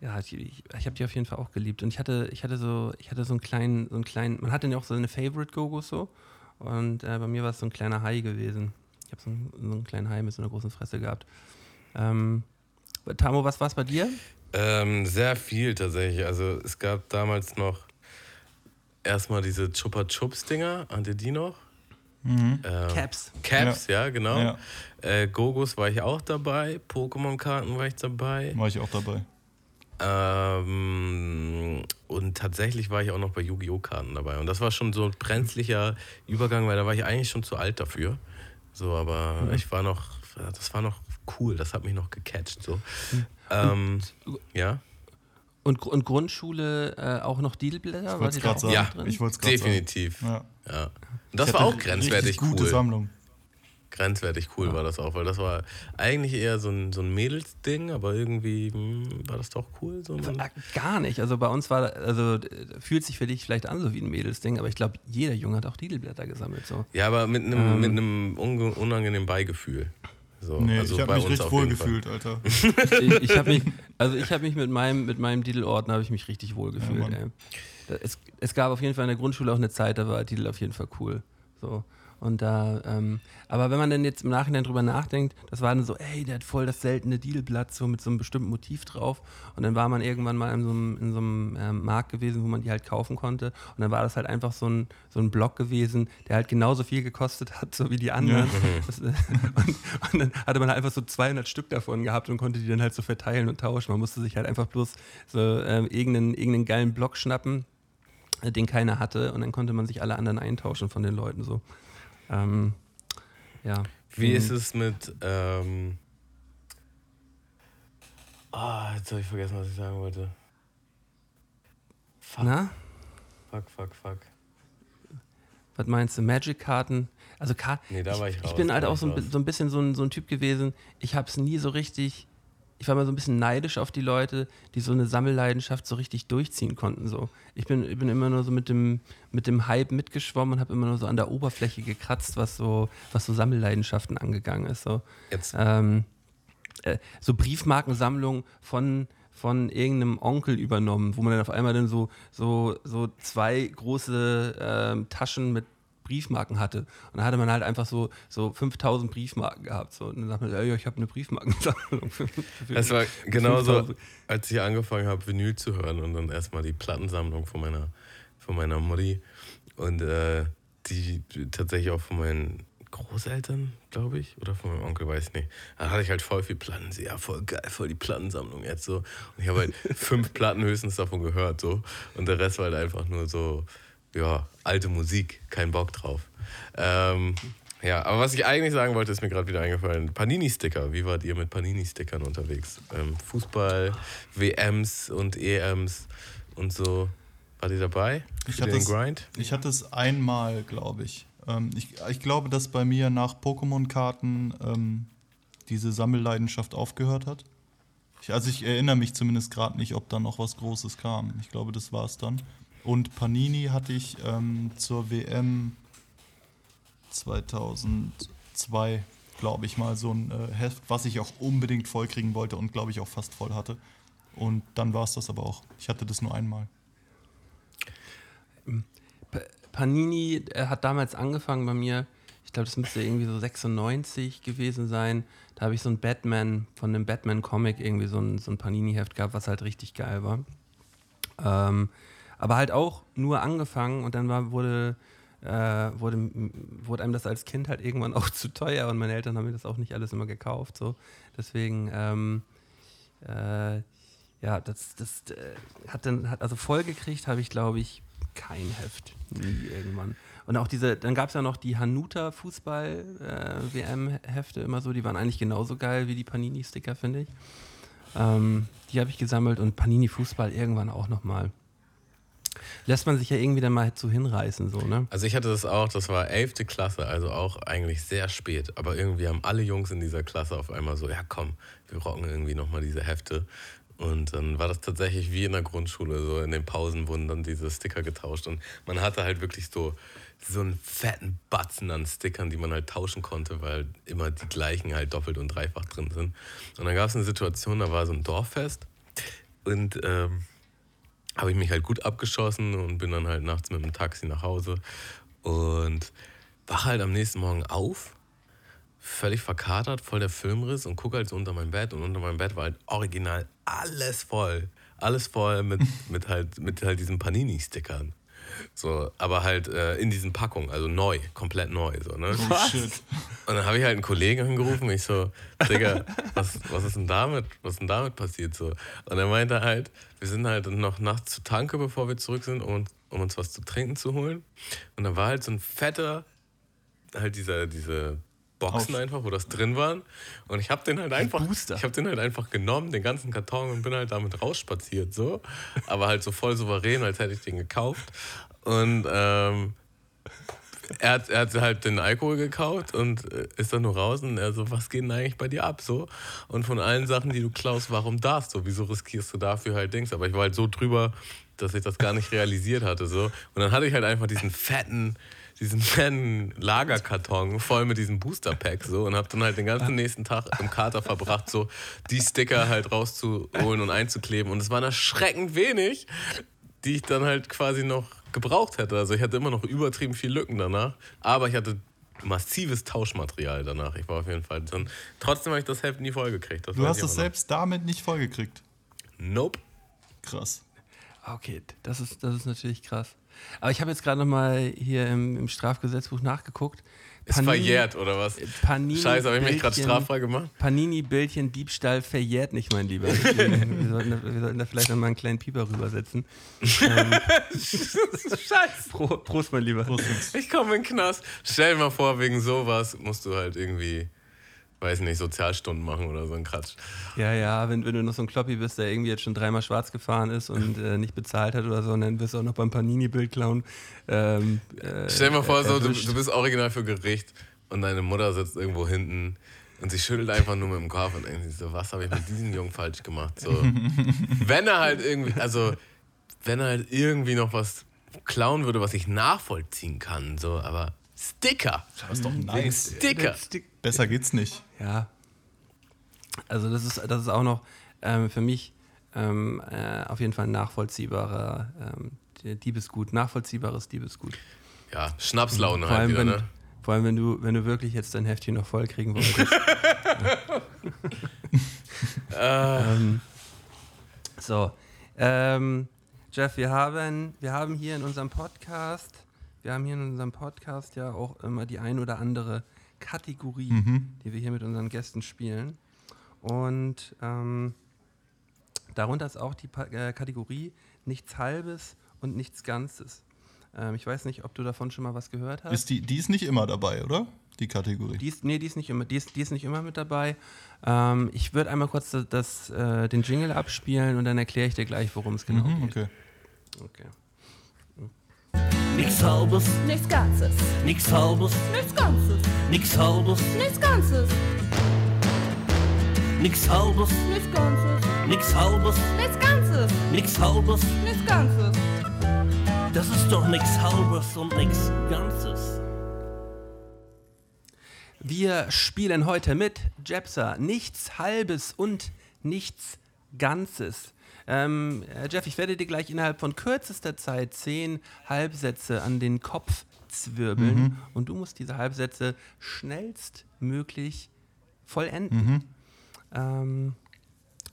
C: ja, ich, ich, ich habe die auf jeden Fall auch geliebt. Und ich hatte, ich hatte so, ich hatte so einen kleinen, so einen kleinen, man hat dann ja auch so eine Favorite Gogos so. Und äh, bei mir war es so ein kleiner Hai gewesen. Ich habe so, einen- so einen kleinen Hai mit so einer großen Fresse gehabt. Ähm, Tamo, was war es bei dir?
D: Ähm, sehr viel tatsächlich. Also es gab damals noch erstmal diese Chupa Chups Dinger, ihr die noch? Ähm,
C: Caps.
D: Caps, ja, genau.
E: Ja.
D: Äh, Gogos war ich auch dabei, Pokémon-Karten war ich dabei.
E: War ich auch dabei.
D: Ähm, und tatsächlich war ich auch noch bei Yu-Gi-Oh! Karten dabei. Und das war schon so ein brenzlicher Übergang, weil da war ich eigentlich schon zu alt dafür. So, aber
C: Mhm.
D: ich war noch, das war noch cool, das hat mich noch gecatcht. So. Ähm, ja,
C: Und, und Grundschule äh, auch noch Didelblätter?
E: Ich wollte es gerade sagen.
D: Ja?
E: Ich wollte es gerade sagen.
D: definitiv.
E: Ja.
D: Ja. Und das
E: Ich
D: war auch grenzwertig
E: gute
D: cool.
E: Sammlung.
D: Grenzwertig cool war das auch, weil das war eigentlich eher so ein, so ein Mädelsding, aber irgendwie hm, war das doch cool. So ein,
C: Äh, Gar nicht. Also bei uns war, also äh, fühlt sich für dich vielleicht an so wie ein Mädelsding, aber ich glaube, jeder Junge hat auch Didelblätter gesammelt. So.
D: ja, aber mit einem,
C: Ähm.
D: mit einem unangenehmen Beigefühl. So,
E: Nee,
D: also
E: ich habe mich richtig wohl gefühlt, Alter.
C: Ich, ich habe mich, also ich habe mich mit meinem, mit meinem Didel-Ordner habe ich mich richtig wohl gefühlt. Da- es, es gab auf jeden Fall in der Grundschule auch eine Zeit, da war Didel auf jeden Fall cool. So. Und da, ähm, aber wenn man dann jetzt im Nachhinein drüber nachdenkt, das war dann so, ey, der hat voll das seltene Didelblatt so mit so einem bestimmten Motiv drauf. Und dann war man irgendwann mal in so einem, in so einem ähm, Markt gewesen, wo man die halt kaufen konnte. Und dann war das halt einfach so ein, so ein Block gewesen, der halt genauso viel gekostet hat, so wie die anderen. Das, äh, und, und dann hatte man halt einfach so 200 Stück davon gehabt und konnte die dann halt so verteilen und tauschen. Man musste sich halt einfach bloß so ähm, irgendeinen, irgendeinen geilen Block schnappen, äh, den keiner hatte. Und dann konnte man sich alle anderen eintauschen von den Leuten so. Ähm, ja.
D: Wie
C: Mhm.
D: ist es mit. Ähm Ah, jetzt habe ich vergessen, was ich sagen wollte. Fuck,
C: Na?
D: fuck, fuck, fuck.
C: Was meinst du? Magic-Karten? Also Ka
D: Nee, da war ich
C: Ich
D: raus,
C: bin
D: da
C: halt
D: war
C: auch
D: ich
C: so ein, so ein bisschen so ein, so ein Typ gewesen. Ich habe es nie so richtig. Ich war immer so ein bisschen neidisch auf die Leute, die so eine Sammelleidenschaft so richtig durchziehen konnten. So. Ich, bin, ich bin immer nur so mit dem, mit dem Hype mitgeschwommen und habe immer nur so an der Oberfläche gekratzt, was so, was so Sammelleidenschaften angegangen ist. So.
D: Jetzt,
C: Ähm, äh, so Briefmarkensammlungen von, von irgendeinem Onkel übernommen, wo man dann auf einmal dann so, so, so zwei große ähm, Taschen mit Briefmarken hatte. Und dann hatte man halt einfach so, so 5000 Briefmarken gehabt. So. Und dann sagt man, ja, ich habe eine Briefmarkensammlung.
D: das war genauso,
C: 5000.
D: als ich angefangen habe, Vinyl zu hören und dann erstmal die Plattensammlung von meiner, von meiner Mutti und äh, die tatsächlich auch von meinen Großeltern, glaube ich, oder von meinem Onkel, weiß ich nicht. Da hatte ich halt voll viel Platten. Ja, voll geil, voll die Plattensammlung jetzt so. Und ich habe halt fünf Platten höchstens davon gehört so. Und der Rest war halt einfach nur so, ja, alte Musik, kein Bock drauf. Ähm, ja, aber was ich eigentlich sagen wollte, ist mir gerade wieder eingefallen. Panini-Sticker. Wie wart ihr mit Panini-Stickern unterwegs? Ähm, Fußball, WMs und EMs und so. Wart ihr dabei?
E: Ich hatte
D: den
E: es-
D: Grind?
E: Ich hatte es einmal, glaube ich. Ähm, ich. Ich glaube, dass bei mir nach Pokémon-Karten ähm, diese Sammelleidenschaft aufgehört hat. Ich, also ich erinnere mich zumindest gerade nicht, ob da noch was Großes kam. Ich glaube, das war es dann. Und Panini hatte ich ähm, zur WM 2002, glaube ich, mal so ein äh, Heft, was ich auch unbedingt vollkriegen wollte und glaube ich auch fast voll hatte. Und dann war es das aber auch. Ich hatte das nur einmal.
C: Pa- Panini äh, hat damals angefangen bei mir, ich glaube, das müsste irgendwie so 96 gewesen sein. Da habe ich so ein Batman, von einem Batman-Comic irgendwie so ein, so ein Panini-Heft gehabt, was halt richtig geil war. Ähm, aber halt auch nur angefangen und dann war, wurde, äh, wurde, wurde einem das als Kind halt irgendwann auch zu teuer und meine Eltern haben mir das auch nicht alles immer gekauft. So. Deswegen, ähm, äh, ja, das, das äh, hat dann, hat also voll gekriegt habe ich, glaube ich, kein Heft. Nie irgendwann. Und auch diese, dann gab es ja noch die Hanuta Fußball-WM-Hefte immer so, die waren eigentlich genauso geil wie die Panini-Sticker, finde ich. Ähm, die habe ich gesammelt und Panini Fußball irgendwann auch nochmal. Lässt man sich ja irgendwie dann mal zu hinreißen, so, ne?
D: Also ich hatte das auch, das war 11. Klasse, also auch eigentlich sehr spät. Aber irgendwie haben alle Jungs in dieser Klasse auf einmal so, ja komm, wir rocken irgendwie nochmal diese Hefte. Und dann war das tatsächlich wie in der Grundschule, so in den Pausen wurden dann diese Sticker getauscht. Und man hatte halt wirklich so, so einen fetten Batzen an Stickern, die man halt tauschen konnte, weil immer die gleichen halt doppelt und dreifach drin sind. Und dann gab es eine Situation, da war so ein Dorffest. Und ähm, habe ich mich halt gut abgeschossen und bin dann halt nachts mit dem Taxi nach Hause und wache halt am nächsten Morgen auf, völlig verkatert, voll der Filmriss und gucke halt so unter mein Bett und unter meinem Bett war halt original alles voll. Alles voll mit, mit, halt, mit halt diesen Panini-Stickern. So, aber halt äh, in diesen Packungen, also neu, komplett neu. So, ne?
E: Oh shit.
D: Und dann habe ich halt einen Kollegen angerufen. Ich so, Digga, was, was ist denn damit? Was ist denn damit passiert so? Und er meinte halt, wir sind halt noch nachts zur Tanke, bevor wir zurück sind, um, um uns was zu trinken zu holen. Und da war halt so ein fetter, halt dieser, diese Boxen
E: Auf.
D: einfach, wo das drin waren. Und ich habe den halt einfach,
C: Booster.
D: ich habe den halt einfach genommen, den ganzen Karton und bin halt damit rausspaziert so. Aber halt so voll souverän, als hätte ich den gekauft. Und ähm, er hat, er hat halt den Alkohol gekauft und äh, ist dann nur raus und er so, was geht denn eigentlich bei dir ab so? Und von allen Sachen, die du klaust, warum das so? Wieso riskierst du dafür halt Dings? Aber ich war halt so drüber, dass ich das gar nicht realisiert hatte so. Und dann hatte ich halt einfach diesen fetten, diesen fetten Lagerkarton voll mit diesem Booster-Pack so und habe dann halt den ganzen nächsten Tag im Kater verbracht, so die Sticker halt rauszuholen und einzukleben. Und es waren erschreckend wenig, die ich dann halt quasi noch gebraucht hätte. Also ich hatte immer noch übertrieben viel Lücken danach, aber ich hatte massives Tauschmaterial danach. Ich war auf jeden Fall dann. Trotzdem habe ich das Heft nie vollgekriegt. Das
E: Du hast es selbst damit nicht vollgekriegt.
D: Nope.
E: Krass.
C: Okay, das ist, das ist natürlich krass. Aber ich habe jetzt gerade nochmal hier im, im Strafgesetzbuch nachgeguckt.
D: Ist verjährt, oder was?
C: Panini
D: Scheiße, habe ich mich gerade straffrei gemacht?
C: Panini-Bildchen Diebstahl verjährt nicht, mein Lieber. wir, sollten da, wir sollten da vielleicht noch mal einen kleinen Pieper rübersetzen. Ähm,
D: Scheiße.
C: Pro, Prost, mein Lieber.
E: Prost.
D: Ich komme in den Knast. Stell dir mal vor, wegen sowas musst du halt irgendwie, weiß nicht, Sozialstunden machen oder so ein Quatsch.
C: Ja, ja, wenn, wenn du noch so ein Kloppi bist, der irgendwie jetzt schon dreimal schwarz gefahren ist und äh, nicht bezahlt hat oder so, und dann wirst du auch noch beim Panini-Bild klauen. Ähm, äh,
D: Stell dir mal vor, so, du, du bist original für Gericht und deine Mutter sitzt irgendwo hinten Und sie schüttelt einfach nur mit dem Kopf und irgendwie so, was habe ich mit diesem Jungen falsch gemacht? So. wenn er halt irgendwie, also wenn er halt irgendwie noch was klauen würde, was ich nachvollziehen kann, so, aber Sticker.
E: Das ist doch nice.
D: Sticker.
E: Besser geht's nicht.
C: Ja. Also das ist, das ist auch noch ähm, für mich ähm, äh, auf jeden Fall ein nachvollziehbarer ähm, Diebesgut, nachvollziehbares Diebesgut.
D: Ja, Schnapslaune
C: Vor
D: halt
C: allem,
D: wieder,
C: wenn,
D: ne?
C: vor allem wenn du, wenn du wirklich jetzt dein Heftchen noch voll kriegen wolltest. ähm, so, ähm, Jeff, wir haben, wir haben hier in unserem Podcast, wir haben hier in unserem Podcast ja auch immer die ein oder andere Kategorie, die wir hier mit unseren Gästen spielen. Und ähm, darunter ist auch die pa äh, Kategorie nichts Halbes und nichts Ganzes. Ähm, ich weiß nicht, ob du davon schon mal was gehört hast.
E: Ist die, die ist nicht immer dabei, oder? Die Kategorie.
C: Die ist, nee, die ist nicht immer, die ist, die ist nicht immer mit dabei. Ähm, ich würde einmal kurz das, das, äh, den Jingle abspielen und dann erkläre ich dir gleich, worum es genau
E: Mhm,
C: geht.
E: okay.
C: Okay.
F: Nix halbes,
G: Nichts Ganzes.
F: nix halbes,
G: Nichts Ganzes.
F: nix halbes,
G: Nichts Ganzes.
F: nix halbes,
G: Nichts Ganzes.
F: nix halbes,
G: Nichts Ganzes.
F: nix halbes.
G: Nichts Ganzes.
F: Das ist doch nix halbes und nix ganzes.
C: Wir spielen heute mit Jepsa nichts Halbes und nichts Ganzes. Ähm, äh, Jeff, ich werde dir gleich innerhalb von kürzester Zeit zehn Halbsätze an den Kopf zwirbeln und du musst diese Halbsätze schnellstmöglich vollenden. Ähm,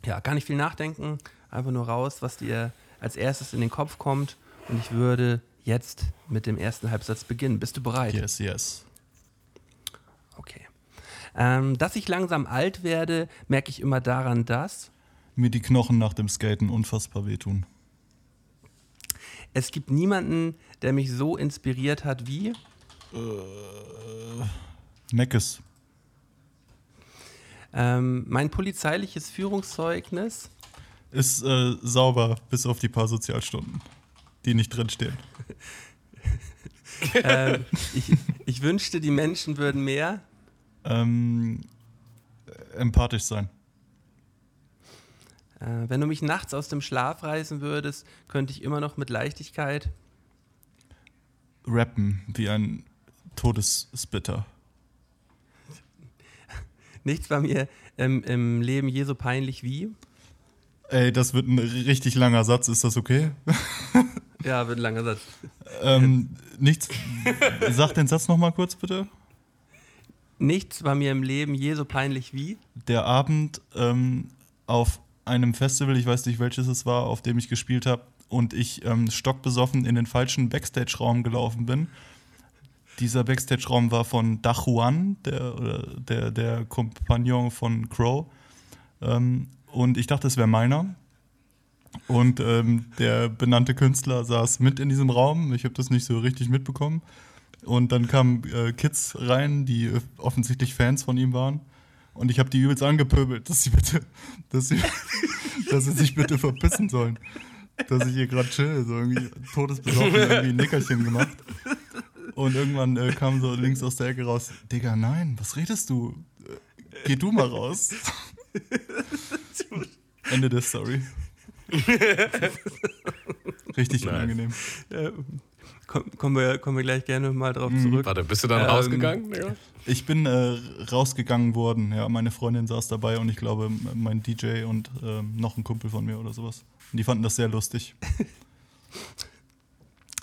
C: ja, gar nicht viel nachdenken, einfach nur raus, was dir als erstes in den Kopf kommt. Und ich würde jetzt mit dem ersten Halbsatz beginnen. Bist du bereit?
E: Yes, yes.
C: Okay. Ähm, dass ich langsam alt werde, merke ich immer daran, dass
E: Mir die Knochen nach dem Skaten unfassbar wehtun.
C: es gibt niemanden, der mich so inspiriert hat wie
E: Meckes.
C: ähm, mein polizeiliches Führungszeugnis.
E: Ist äh, sauber, bis auf die paar Sozialstunden, die nicht drinstehen.
C: ähm, ich, ich wünschte, die Menschen würden mehr.
E: Ähm, empathisch sein.
C: Äh, wenn du mich nachts aus dem Schlaf reißen würdest, könnte ich immer noch mit Leichtigkeit.
E: Rappen wie ein Todesspitter.
C: Nichts war mir ähm, im Leben je so peinlich wie.
E: Ey, das wird ein richtig langer Satz, ist das okay?
C: Ja, wird ein langer Satz.
E: ähm, nichts. Sag den Satz nochmal kurz, bitte.
C: Nichts war mir im Leben je so peinlich wie.
E: Der Abend ähm, auf einem Festival, ich weiß nicht welches es war, auf dem ich gespielt habe, und ich ähm, stockbesoffen in den falschen Backstage-Raum gelaufen bin. Dieser Backstage-Raum war von Dachuan, der, der, der Kompagnon von Crow. Ähm, und ich dachte, es wäre meiner. Und ähm, der benannte Künstler saß mit in diesem Raum. Ich habe das nicht so richtig mitbekommen. Und dann kamen äh, Kids rein, die äh, offensichtlich Fans von ihm waren. Und ich habe die übelst angepöbelt, dass sie bitte, dass sie, dass sie sich bitte verpissen sollen. Dass ich hier gerade chill, so irgendwie todesbesoffen irgendwie ein Nickerchen gemacht. Und irgendwann äh, kam so links aus der Ecke raus, Digga, nein, was redest du? Äh, Geh du mal raus. Ende der Story. Richtig
D: Nice.
E: unangenehm.
C: Äh, komm, kommen, wir, kommen wir gleich gerne mal drauf
E: Mhm.
C: zurück.
D: Warte, bist du dann
C: Ähm,
D: rausgegangen? Digga?
E: Ich bin äh, rausgegangen worden, ja. Meine Freundin saß dabei und ich glaube, mein DJ und ähm, noch ein Kumpel von mir oder sowas. Und die fanden das sehr lustig.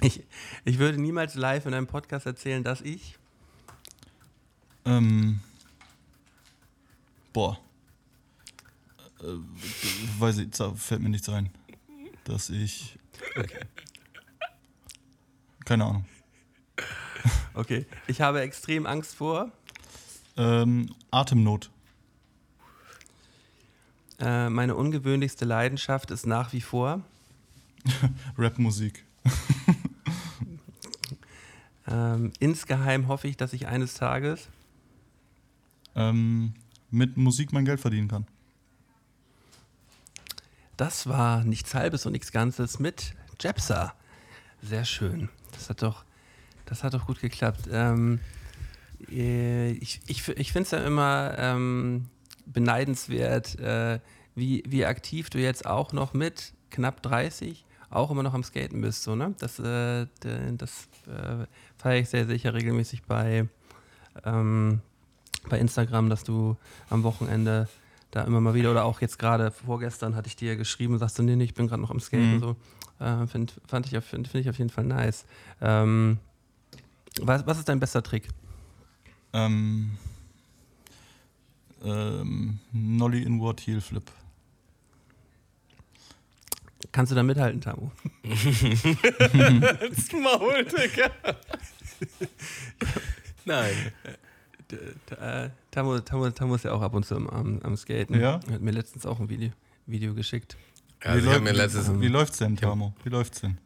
C: Ich, ich würde niemals live in einem Podcast erzählen, dass ich.
E: Ähm, boah. Äh, weiß ich, da fällt mir nichts ein. Dass ich. Keine Ahnung.
C: Okay. Ich habe extrem Angst vor.
E: Ähm, Atemnot.
C: Äh, meine ungewöhnlichste Leidenschaft ist nach wie vor.
E: Rapmusik.
C: Ähm, insgeheim hoffe ich, dass ich eines Tages.
E: Ähm, mit Musik mein Geld verdienen kann.
C: Das war nichts Halbes und nichts Ganzes mit Jepsa. Sehr schön. Das hat doch, das hat doch gut geklappt. Ähm, Äh, ich ich, ich finde es ja immer ähm, beneidenswert, äh, wie, wie aktiv du jetzt auch noch mit knapp 30 auch immer noch am Skaten bist. So, ne? Das, äh, das äh, feiere ich sehr sicher regelmäßig bei, ähm, bei Instagram, dass du am Wochenende da immer mal wieder oder auch jetzt gerade vorgestern hatte ich dir geschrieben und sagst du, nee, nee, ich bin gerade noch am Skaten.
E: Mhm.
C: So. Äh, find, fand ich, auf- find, ich auf jeden Fall nice. Ähm, was, was ist dein bester Trick?
E: Ähm, ähm, Nolly Inward Heel Flip.
C: Kannst du da mithalten, Tamu?
D: Das Maul, Digga. Nein.
C: Äh, Tamu, Tamu, Tamu ist ja auch ab und zu am, am, Skaten.
E: Ja?
C: Er hat mir letztens auch ein Video, Video geschickt.
D: Also ich habe mir letztes
E: wie läuft's denn, Tamo? Wie läuft's denn?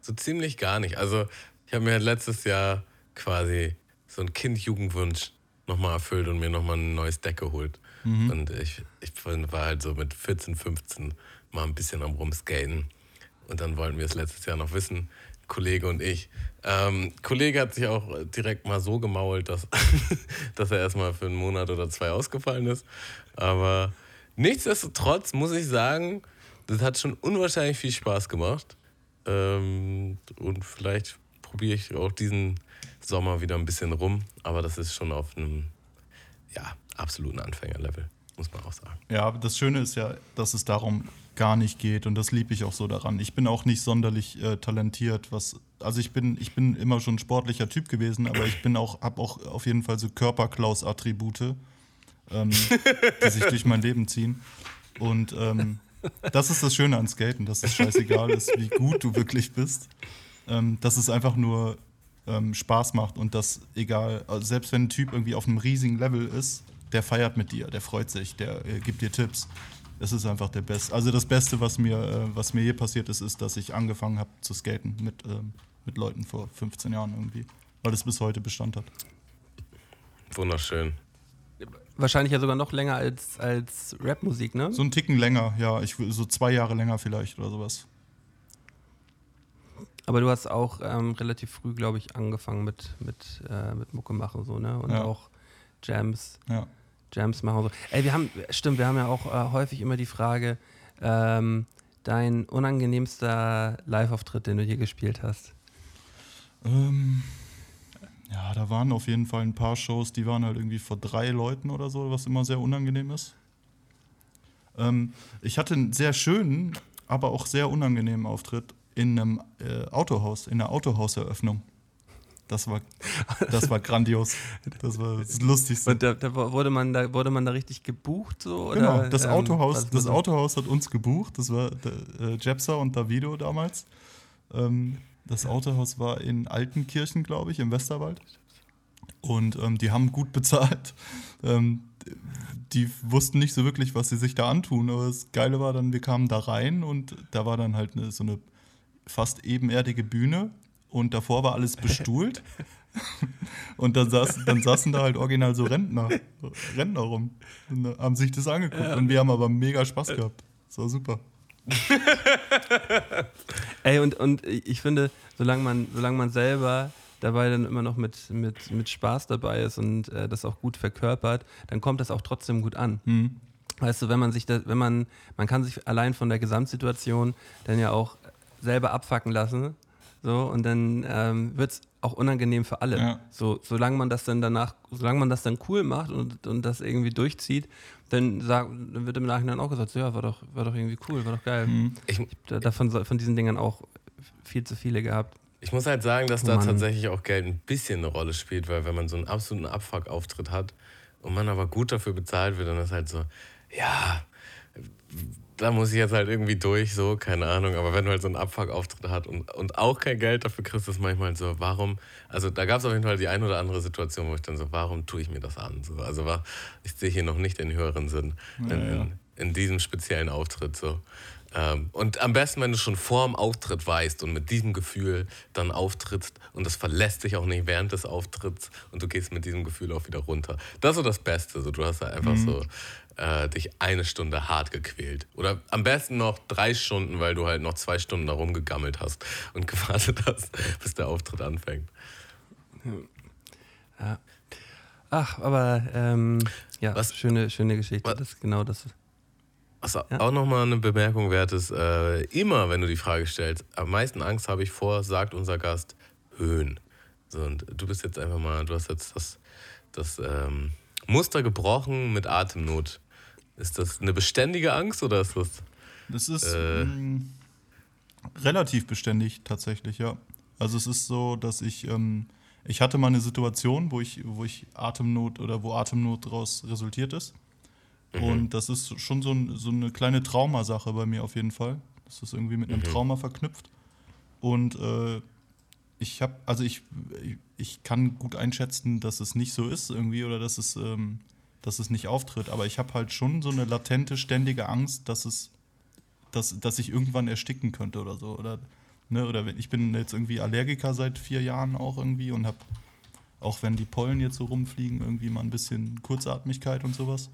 D: so ziemlich gar nicht. Also ich habe mir letztes Jahr quasi so einen Kind-Jugendwunsch nochmal erfüllt und mir nochmal ein neues Deck geholt. Und ich, ich war halt so mit 14, 15 mal ein bisschen am Rumskaten. Und dann wollten wir es letztes Jahr noch wissen, Kollege und ich. Ähm, Kollege hat sich auch direkt mal so gemault, dass, dass er erstmal für einen Monat oder zwei ausgefallen ist. Aber nichtsdestotrotz muss ich sagen, das hat schon unwahrscheinlich viel Spaß gemacht. Ähm, und vielleicht probiere ich auch diesen Sommer wieder ein bisschen rum. Aber das ist schon auf einem ja, absoluten Anfängerlevel, muss man auch sagen.
E: Ja, das Schöne ist ja, dass es darum gar nicht geht und das liebe ich auch so daran. Ich bin auch nicht sonderlich äh, talentiert, was also ich bin ich bin immer schon ein sportlicher Typ gewesen, aber ich bin auch habe auch auf jeden Fall so Körperklaus-Attribute, ähm, die sich durch mein Leben ziehen und ähm, das ist das Schöne an Skaten, dass es scheißegal ist, wie gut du wirklich bist, ähm, dass es einfach nur ähm, Spaß macht und dass egal, also selbst wenn ein Typ irgendwie auf einem riesigen Level ist, der feiert mit dir, der freut sich, der äh, gibt dir Tipps. Es ist einfach der Beste. Also das Beste, was mir, äh, was mir je passiert ist, ist, dass ich angefangen habe zu skaten mit, ähm, mit Leuten vor 15 Jahren irgendwie, weil es bis heute Bestand hat.
D: Wunderschön.
C: Wahrscheinlich ja sogar noch länger als, als Rapmusik, ne?
E: So einen Ticken länger, ja, ich so zwei Jahre länger vielleicht oder sowas.
C: Aber du hast auch ähm, relativ früh, glaube ich, angefangen mit, mit, äh, mit Mucke machen, so, ne? Und
E: Ja.
C: auch Jams,
E: Ja.
C: Jams machen. So. Ey, wir haben, stimmt, wir haben ja auch äh, häufig immer die Frage, ähm, dein unangenehmster Live-Auftritt, den du hier gespielt hast.
E: Ähm, ja, da waren auf jeden Fall ein paar Shows, die waren halt irgendwie vor drei Leuten oder so, was immer sehr unangenehm ist. Ähm, ich hatte einen sehr schönen, aber auch sehr unangenehmen Auftritt in einem äh, Autohaus, in einer Autohauseröffnung. Das war, das war grandios. Das war das Lustigste.
C: Und da, da wurde, man da wurde man da richtig gebucht so?
E: Genau,
C: oder,
E: das
C: ähm,
E: Autohaus, das Autohaus hat uns gebucht. Das war äh, Jepsa und Davido damals. Ähm, das Autohaus war in Altenkirchen, glaube ich, im Westerwald. Und ähm, die haben gut bezahlt. Ähm, die wussten nicht so wirklich, was sie sich da antun. Aber das Geile war dann, wir kamen da rein und da war dann halt eine, so eine fast ebenerdige Bühne. Und davor war alles bestuhlt. Und dann, saß, dann saßen da halt original so Rentner, Rentner rum und haben sich das angeguckt. Und wir haben aber mega Spaß gehabt. Das war super.
C: Ey, und, und ich finde, solange man, solange man selber dabei dann immer noch mit, mit, mit Spaß dabei ist und äh, das auch gut verkörpert, dann kommt das auch trotzdem gut an. Weißt du, wenn man sich das, wenn man, man kann sich allein von der Gesamtsituation dann ja auch selber abfacken lassen. So, und dann ähm, wird es auch unangenehm für alle.
E: Ja.
C: So, solange man das dann danach, solange man das dann cool macht und, und das irgendwie durchzieht, dann, sag, dann wird im Nachhinein auch gesagt, ja, war doch, war doch irgendwie cool, war doch geil.
D: Ich,
C: Da- davon so- von diesen Dingern auch viel zu viele gehabt.
D: Ich muss halt sagen, dass
C: Oh
D: da
C: Mann.
D: tatsächlich auch Geld ein bisschen eine Rolle spielt, weil wenn man so einen absoluten Abfuck-Auftritt hat und man aber gut dafür bezahlt wird, dann ist halt so, ja, da muss ich jetzt halt irgendwie durch, so, keine Ahnung. Aber wenn du halt so einen Abfuck-Auftritt hast und, und auch kein Geld dafür kriegst, ist manchmal so, warum, also da gab es auf jeden Fall die ein oder andere Situation, wo ich dann so, warum tue ich mir das an? So, also war, ich sehe hier noch nicht den höheren Sinn in, in, in diesem speziellen Auftritt, so. Ähm, und am besten, wenn du schon vor dem Auftritt weißt und mit diesem Gefühl dann auftrittst und das verlässt dich auch nicht während des Auftritts und du gehst mit diesem Gefühl auch wieder runter. Das ist so das Beste. So, du hast halt einfach so äh, dich eine Stunde hart gequält. Oder am besten noch drei Stunden, weil du halt noch zwei Stunden da rumgegammelt hast und gewartet hast, bis der Auftritt anfängt.
C: Ach, aber ähm, ja,
D: Was-
C: schöne, schöne Geschichte.
D: Was-
C: Das ist genau das.
D: Was
C: Ja.
D: auch nochmal eine Bemerkung wert ist, äh, immer wenn du die Frage stellst, am meisten Angst habe ich vor, sagt unser Gast, Höhen. So, und du bist jetzt einfach mal, du hast jetzt das, das ähm, Muster gebrochen mit Atemnot. Ist das eine beständige Angst oder ist das.
E: Das ist
D: Äh.
E: mh, relativ beständig tatsächlich, ja. Also es ist so, dass ich, ähm, ich hatte mal eine Situation, wo ich, wo ich Atemnot oder wo Atemnot daraus resultiert ist. Und das ist schon so, ein, so eine kleine Traumasache bei mir auf jeden Fall. Das ist irgendwie mit einem Trauma verknüpft. Und äh, ich habe, also ich, ich- ich kann gut einschätzen, dass es nicht so ist irgendwie oder dass es, ähm, dass es nicht auftritt. Aber ich habe halt schon so eine latente, ständige Angst, dass es dass, dass ich irgendwann ersticken könnte oder so. Oder, ne, oder wenn, ich bin jetzt irgendwie Allergiker seit vier Jahren auch irgendwie und habe, auch wenn die Pollen jetzt so rumfliegen, irgendwie mal ein bisschen Kurzatmigkeit und sowas.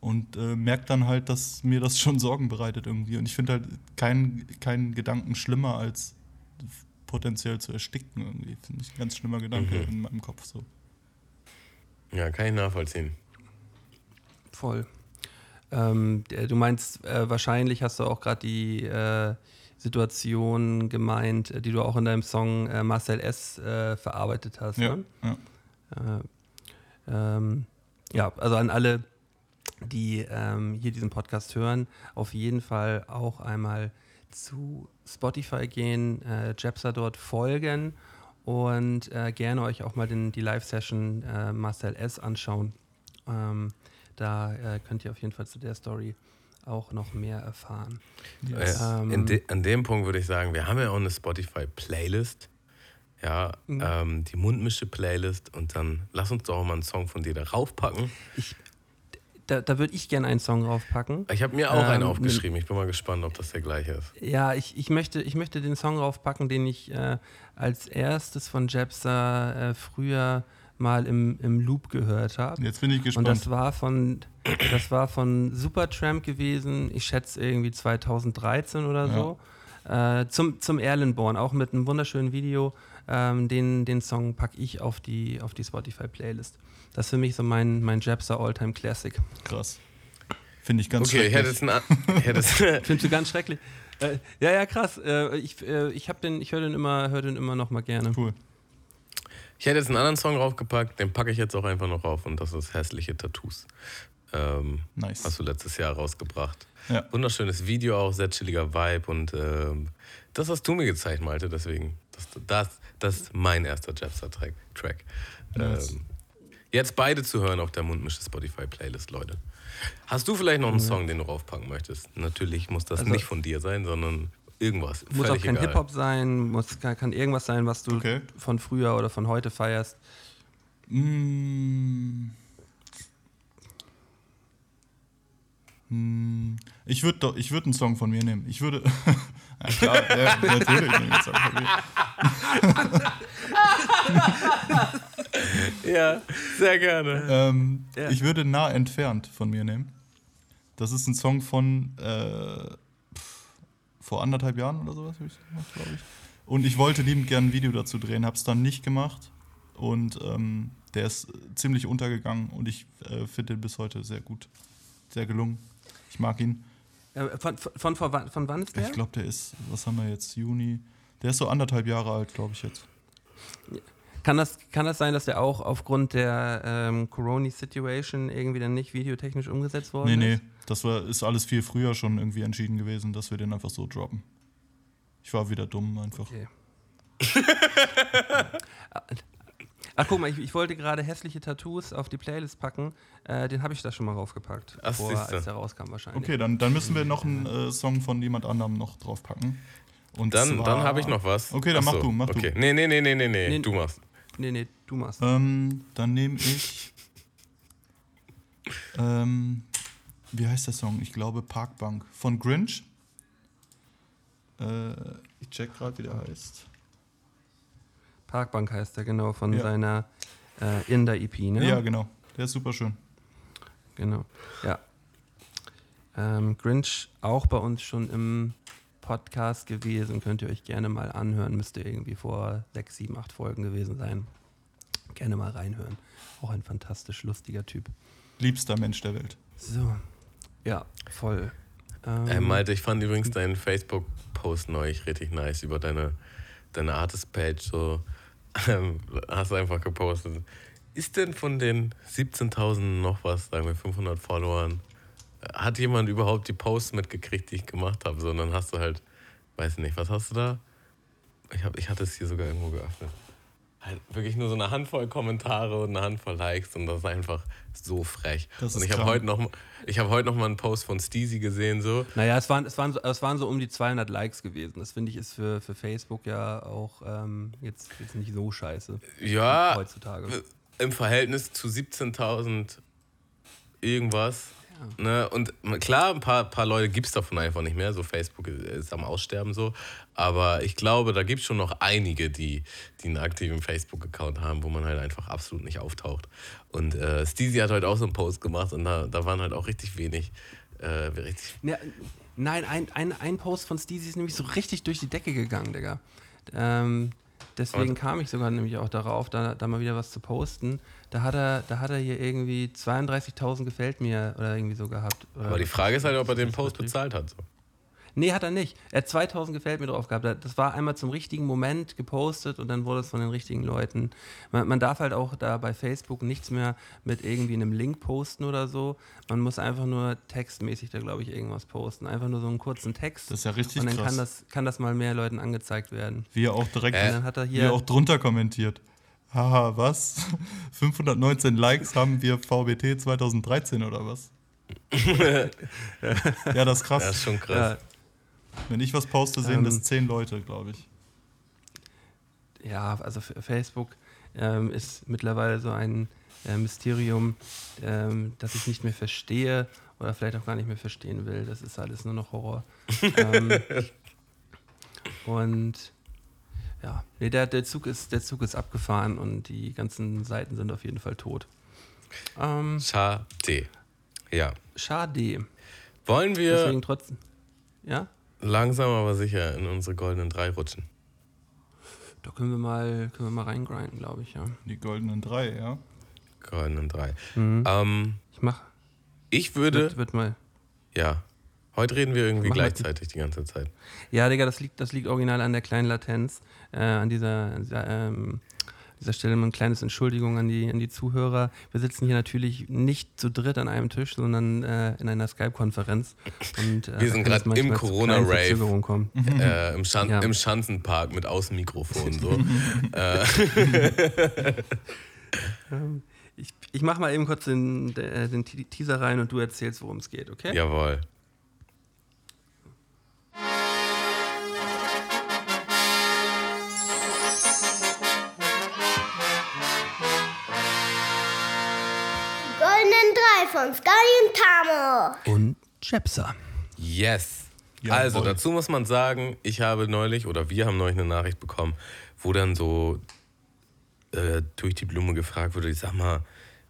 E: Und äh, merke dann halt, dass mir das schon Sorgen bereitet irgendwie. Und ich finde halt keinen keinen Gedanken schlimmer als potenziell zu ersticken irgendwie. Finde ich ein ganz schlimmer Gedanke
D: Mhm.
E: in meinem Kopf so.
D: Ja, kann ich nachvollziehen.
C: Voll. Ähm, der- du meinst, äh, wahrscheinlich hast du auch gerade die äh, Situation gemeint, äh, die du auch in deinem Song äh, Marcel S. Äh, verarbeitet hast.
E: Ja,
C: Ne?
E: ja.
C: Äh, ähm, ja, also an alle, die ähm, hier diesen Podcast hören, auf jeden Fall auch einmal zu Spotify gehen, äh, Jepsa dort folgen und äh, gerne euch auch mal den, die Live-Session äh, Marcel S. anschauen. Ähm, da äh, könnt ihr auf jeden Fall zu der Story auch noch mehr erfahren.
D: Äh,
C: Ähm,
D: in de, an dem Punkt würde ich sagen, wir haben ja auch eine Spotify-Playlist. Ja,
C: Mhm.
D: ähm, die Mundmische-Playlist. Und dann lass uns doch auch mal einen Song von dir darauf packen.
C: Da, da würde ich gerne einen Song draufpacken.
D: Ich habe mir auch einen
C: Ähm,
D: aufgeschrieben. Ich bin mal gespannt, ob das der gleiche ist.
C: Ja, ich, ich, möchte, ich möchte den Song raufpacken, den ich äh, als erstes von Jepsa äh, früher mal im, im Loop gehört habe.
E: Jetzt bin ich
C: Und
E: gespannt.
C: das war von das war von Supertramp gewesen, ich schätze irgendwie 2013 oder so. Äh, zum, zum Erlenborn, auch mit einem wunderschönen Video. Ähm, den, den Song packe ich auf die, auf die Spotify-Playlist. Das ist für mich so mein, mein Jepsa Alltime Classic.
E: Krass. Finde ich ganz
D: Okay, ich hätte
E: schrecklich.
D: jetzt einen. Ich hätte jetzt,
C: Findest du ganz schrecklich? Äh, ja, ja, krass. Äh, ich äh, ich, den- ich höre den immer, hör den immer noch mal gerne.
E: Cool.
D: Ich hätte jetzt einen anderen Song raufgepackt, den packe ich jetzt auch einfach noch rauf. Und das ist Hässliche Tattoos. Ähm,
E: Nice.
D: Hast du letztes Jahr rausgebracht.
E: Ja.
D: Wunderschönes Video auch, sehr chilliger Vibe. Und ähm, das hast du mir gezeigt, Malte. Deswegen, das, das, das ist mein erster Jetstar-Track. Track.
E: Nice.
D: Ähm, jetzt beide zu hören auf der Mundmische Spotify-Playlist, Leute. Hast du vielleicht noch einen Song, den du raufpacken möchtest? Natürlich muss das
C: Also-
D: nicht von dir sein, sondern irgendwas.
C: Muss auch kein. Hip-Hop sein, muss, kann, kann irgendwas sein, was du
E: Okay.
C: von früher oder von heute feierst.
E: Mm. Mm. Ich würde doch, ich würde einen Song von mir nehmen. Ich würde. ja, klar, ja, natürlich nehme ich einen Song von mir.
D: Ja, sehr gerne.
E: Ähm,
C: Ja.
E: Ich würde nah entfernt von mir nehmen. Das ist ein Song von äh, vor anderthalb Jahren oder sowas, habe ich gemacht, glaube ich. Und ich wollte liebend gerne ein Video dazu drehen, habe es dann nicht gemacht. Und ähm, der ist ziemlich untergegangen und ich äh, finde den bis heute sehr gut, sehr gelungen. Ich mag ihn.
C: Äh, von, von, von, von, wann- von wann ist der?
E: Ich glaube, der ist, was haben wir jetzt, Juni? Der ist so anderthalb Jahre alt, glaube ich jetzt.
C: Kann das, kann das sein, dass der auch aufgrund der ähm, Corona-Situation irgendwie dann nicht videotechnisch umgesetzt worden
E: Nee, nee,
C: ist?
E: das war, ist alles viel früher schon irgendwie entschieden gewesen, dass wir den einfach so droppen. Ich war wieder dumm einfach.
C: Okay. Ach, guck mal, ich, ich wollte gerade hässliche Tattoos auf die Playlist packen. Äh, den habe ich da schon mal raufgepackt,
D: Ach,
C: vor,
D: siehste.
C: als der rauskam wahrscheinlich.
E: Okay, dann, dann müssen wir noch einen äh, Song von jemand anderem noch draufpacken. Und
D: Dann, dann habe ich noch was.
E: Okay, dann
D: Ach
E: mach du, mach du.
D: okay. Nee, nee, nee, nee, nee, nee,
C: Nee.
D: du machst.
C: Nee, nee, du machst.
E: Ähm, dann nehme ich. Ähm, wie heißt der Song? Ich glaube Parkbank. Von Grinch. Äh, ich check gerade, wie der heißt.
C: Parkbank heißt der, genau, von
E: Ja.
C: seiner äh, Inder-EP, ne?
E: Ja, genau. Der ist super schön.
C: Genau, ja. Ähm, Grinch auch bei uns schon im Podcast gewesen, könnt ihr euch gerne mal anhören, müsste irgendwie vor sechs, sieben, acht Folgen gewesen sein. Gerne mal reinhören. Auch ein fantastisch lustiger Typ.
E: Liebster Mensch der Welt.
C: So, ja, voll. Ähm,
D: Äh, Malte, ich fand übrigens deinen Facebook-Post neulich richtig nice über deine, deine Artist-Page. So, ähm, hast du einfach gepostet. Ist denn von den 17.000 noch was, sagen wir 500 Followern, hat jemand überhaupt die Posts mitgekriegt, die ich gemacht habe? Sondern hast du halt, weiß nicht, was hast du da? Ich, hab, ich hatte es hier sogar irgendwo geöffnet. Halt wirklich nur so eine Handvoll Kommentare und eine Handvoll Likes und das ist einfach so frech.
E: Das
D: und ich habe heute noch, ich habe heute noch mal einen Post von Steezy gesehen so.
C: Naja, es waren, es, waren so, es waren so um die 200 Likes gewesen. Das finde ich ist für, für Facebook ja auch ähm, jetzt, jetzt nicht so scheiße
D: Ja,
C: heutzutage.
D: im Verhältnis zu 17.000 irgendwas. Ne? Und klar, ein paar, paar Leute gibt es davon einfach nicht mehr. So Facebook ist am Aussterben so. Aber ich glaube, da gibt es schon noch einige, die, die einen aktiven Facebook-Account haben, wo man halt einfach absolut nicht auftaucht. Und äh, Steezy hat heute auch so einen Post gemacht und da, da waren halt auch richtig wenig. Äh, richtig
C: Ja, nein, ein, ein, ein Post von Steezy ist nämlich so richtig durch die Decke gegangen, Digga. Ähm, deswegen
D: Und?
C: kam ich sogar nämlich auch darauf, da, da mal wieder was zu posten. Da hat er, da hat er hier irgendwie 32.000 gefällt mir oder irgendwie so gehabt.
D: Aber die Frage ist halt, ob er den Post bezahlt hat. So.
C: Nee, hat er nicht. Er hat 2000 gefällt mir drauf gehabt. Das war einmal zum richtigen Moment gepostet und dann wurde es von den richtigen Leuten. Man, man darf halt auch da bei Facebook nichts mehr mit irgendwie einem Link posten oder so. Man muss einfach nur textmäßig da, glaube ich, irgendwas posten. Einfach nur so einen kurzen Text.
E: Das ist ja richtig
C: Und dann
E: krass.
C: kann das, kann das mal mehr Leuten angezeigt werden.
E: Wie er auch direkt,
C: Und dann hat er
E: wie
C: hier.
E: er auch drunter kommentiert. Haha, was? 519 Likes haben wir VBT 2013 oder was? ja, das ist krass.
D: Das ist schon krass.
C: ja,
E: Wenn ich was poste, sehen
C: Ähm,
E: das 10 Leute, glaube ich.
C: ja, also Facebook ähm, ist mittlerweile so ein äh, Mysterium, ähm, das ich nicht mehr verstehe oder vielleicht auch gar nicht mehr verstehen will. Das ist alles nur noch Horror. ähm, und ja, nee, der, der, Zug ist, der Zug ist abgefahren und die ganzen Seiten sind auf jeden Fall tot. Ähm,
D: Schade. Ja.
C: schade.
D: Wollen wir
C: Deswegen trotzdem. Ja?
D: langsam aber sicher in unsere goldenen drei rutschen?
C: Da können wir mal, können wir mal reingrinden, glaube ich, ja.
E: Die goldenen drei, ja.
D: Goldenen drei.
C: Mhm.
D: Ähm,
C: Ich mach.
D: ich würde,
C: Wird, wird mal.
D: ja. Heute reden wir irgendwie
C: Mach
D: gleichzeitig die ganze Zeit.
C: Ja, Digga, das liegt, das liegt original an der kleinen Latenz. Äh, an dieser, dieser, ähm, dieser Stelle mal ein kleines Entschuldigung an die, an die Zuhörer. Wir sitzen hier natürlich nicht zu dritt an einem Tisch, sondern äh, in einer Skype-Konferenz. Äh,
D: Wir sind
C: manchmal
D: im Corona-Rave. Äh, im, Schan
C: Ja.
D: Im Schanzenpark mit Außenmikrofon. So. äh,
C: Ähm, ich ich mache mal eben kurz den, de- den Te- Teaser rein und du erzählst, worum es geht, okay?
D: jawohl.
H: Von und Tamo.
C: Und Jepsa.
D: Yes.
E: Jawohl.
D: Also dazu muss man sagen, ich habe neulich oder wir haben neulich eine Nachricht bekommen, wo dann so äh, durch die Blume gefragt wurde, ich sag mal,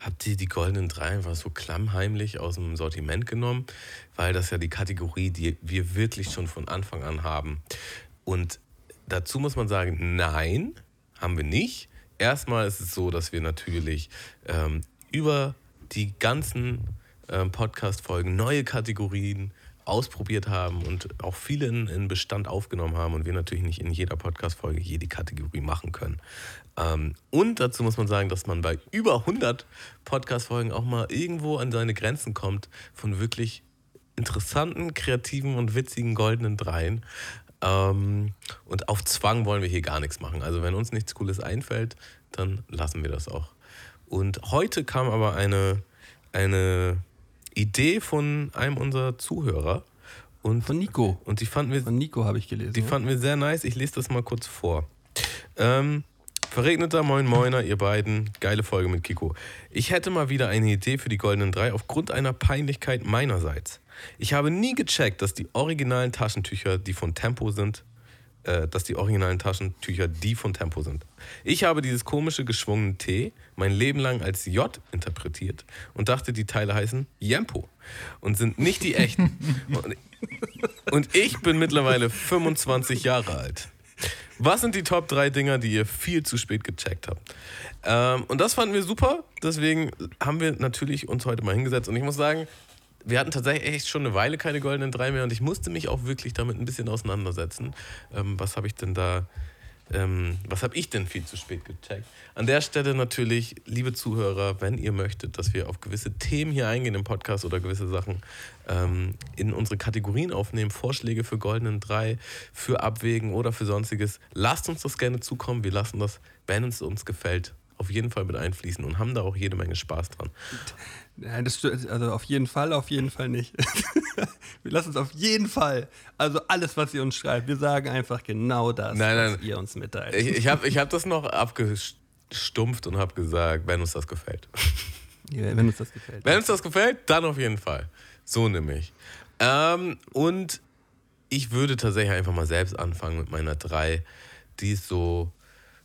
D: habt ihr die goldenen drei einfach so klammheimlich aus dem Sortiment genommen? Weil das ja die Kategorie, die wir wirklich schon von Anfang an haben. Und dazu muss man sagen, nein, haben wir nicht. Erstmal ist es so, dass wir natürlich ähm, über die ganzen ähm, Podcast-Folgen neue Kategorien ausprobiert haben und auch viele in, in Bestand aufgenommen haben und wir natürlich nicht in jeder Podcast-Folge jede Kategorie machen können. Ähm, und dazu muss man sagen, dass man bei über 100 Podcast-Folgen auch mal irgendwo an seine Grenzen kommt von wirklich interessanten, kreativen und witzigen goldenen Dreien. Ähm, und auf Zwang wollen wir hier gar nichts machen. Also wenn uns nichts Cooles einfällt, dann lassen wir das auch. Und heute kam aber eine, eine Idee von einem unserer Zuhörer. Und,
C: Von Nico.
D: und die fanden wir
C: Von Nico habe ich gelesen.
D: die
C: ja.
D: fanden wir sehr nice. Ich lese das mal kurz vor. Ähm, verregneter Moin Moiner, ihr beiden. Geile Folge mit Kiko. Ich hätte mal wieder eine Idee für die Goldenen Drei aufgrund einer Peinlichkeit meinerseits. Ich habe nie gecheckt, dass die originalen Taschentücher, die von Tempo sind, äh, dass die originalen Taschentücher die von Tempo sind. Ich habe dieses komische geschwungene T mein Leben lang als J interpretiert und dachte, die Teile heißen Jempo und sind nicht die echten. und, und ich bin mittlerweile 25 Jahre alt. Was sind die Top 3 Dinger, die ihr viel zu spät gecheckt habt? Ähm, und das fanden wir super. Deswegen haben wir natürlich uns heute mal hingesetzt. Und ich muss sagen, wir hatten tatsächlich echt schon eine Weile keine goldenen drei mehr und ich musste mich auch wirklich damit ein bisschen auseinandersetzen. Ähm, was habe ich denn da, ähm, was habe ich denn viel zu spät gecheckt? An der Stelle natürlich, liebe Zuhörer, wenn ihr möchtet, dass wir auf gewisse Themen hier eingehen im Podcast oder gewisse Sachen ähm, in unsere Kategorien aufnehmen, Vorschläge für goldenen drei, für Abwägen oder für sonstiges, lasst uns das gerne zukommen. Wir lassen das, wenn es uns gefällt, auf jeden Fall mit einfließen und haben da auch jede Menge Spaß dran.
C: Nein, das stimmt. Also auf jeden Fall, auf jeden Fall nicht. wir lassen es auf jeden Fall. Also alles, was ihr uns schreibt, wir sagen einfach genau das,
D: Nein,
C: was
D: nein.
C: ihr uns mitteilt.
D: Ich, ich habe ich hab das noch abgestumpft und habe gesagt, wenn uns das gefällt.
C: Ja, wenn uns das gefällt.
D: Wenn uns das gefällt, dann auf jeden Fall. So nämlich. Ähm, und ich würde tatsächlich einfach mal selbst anfangen mit meiner 3. Die ist so.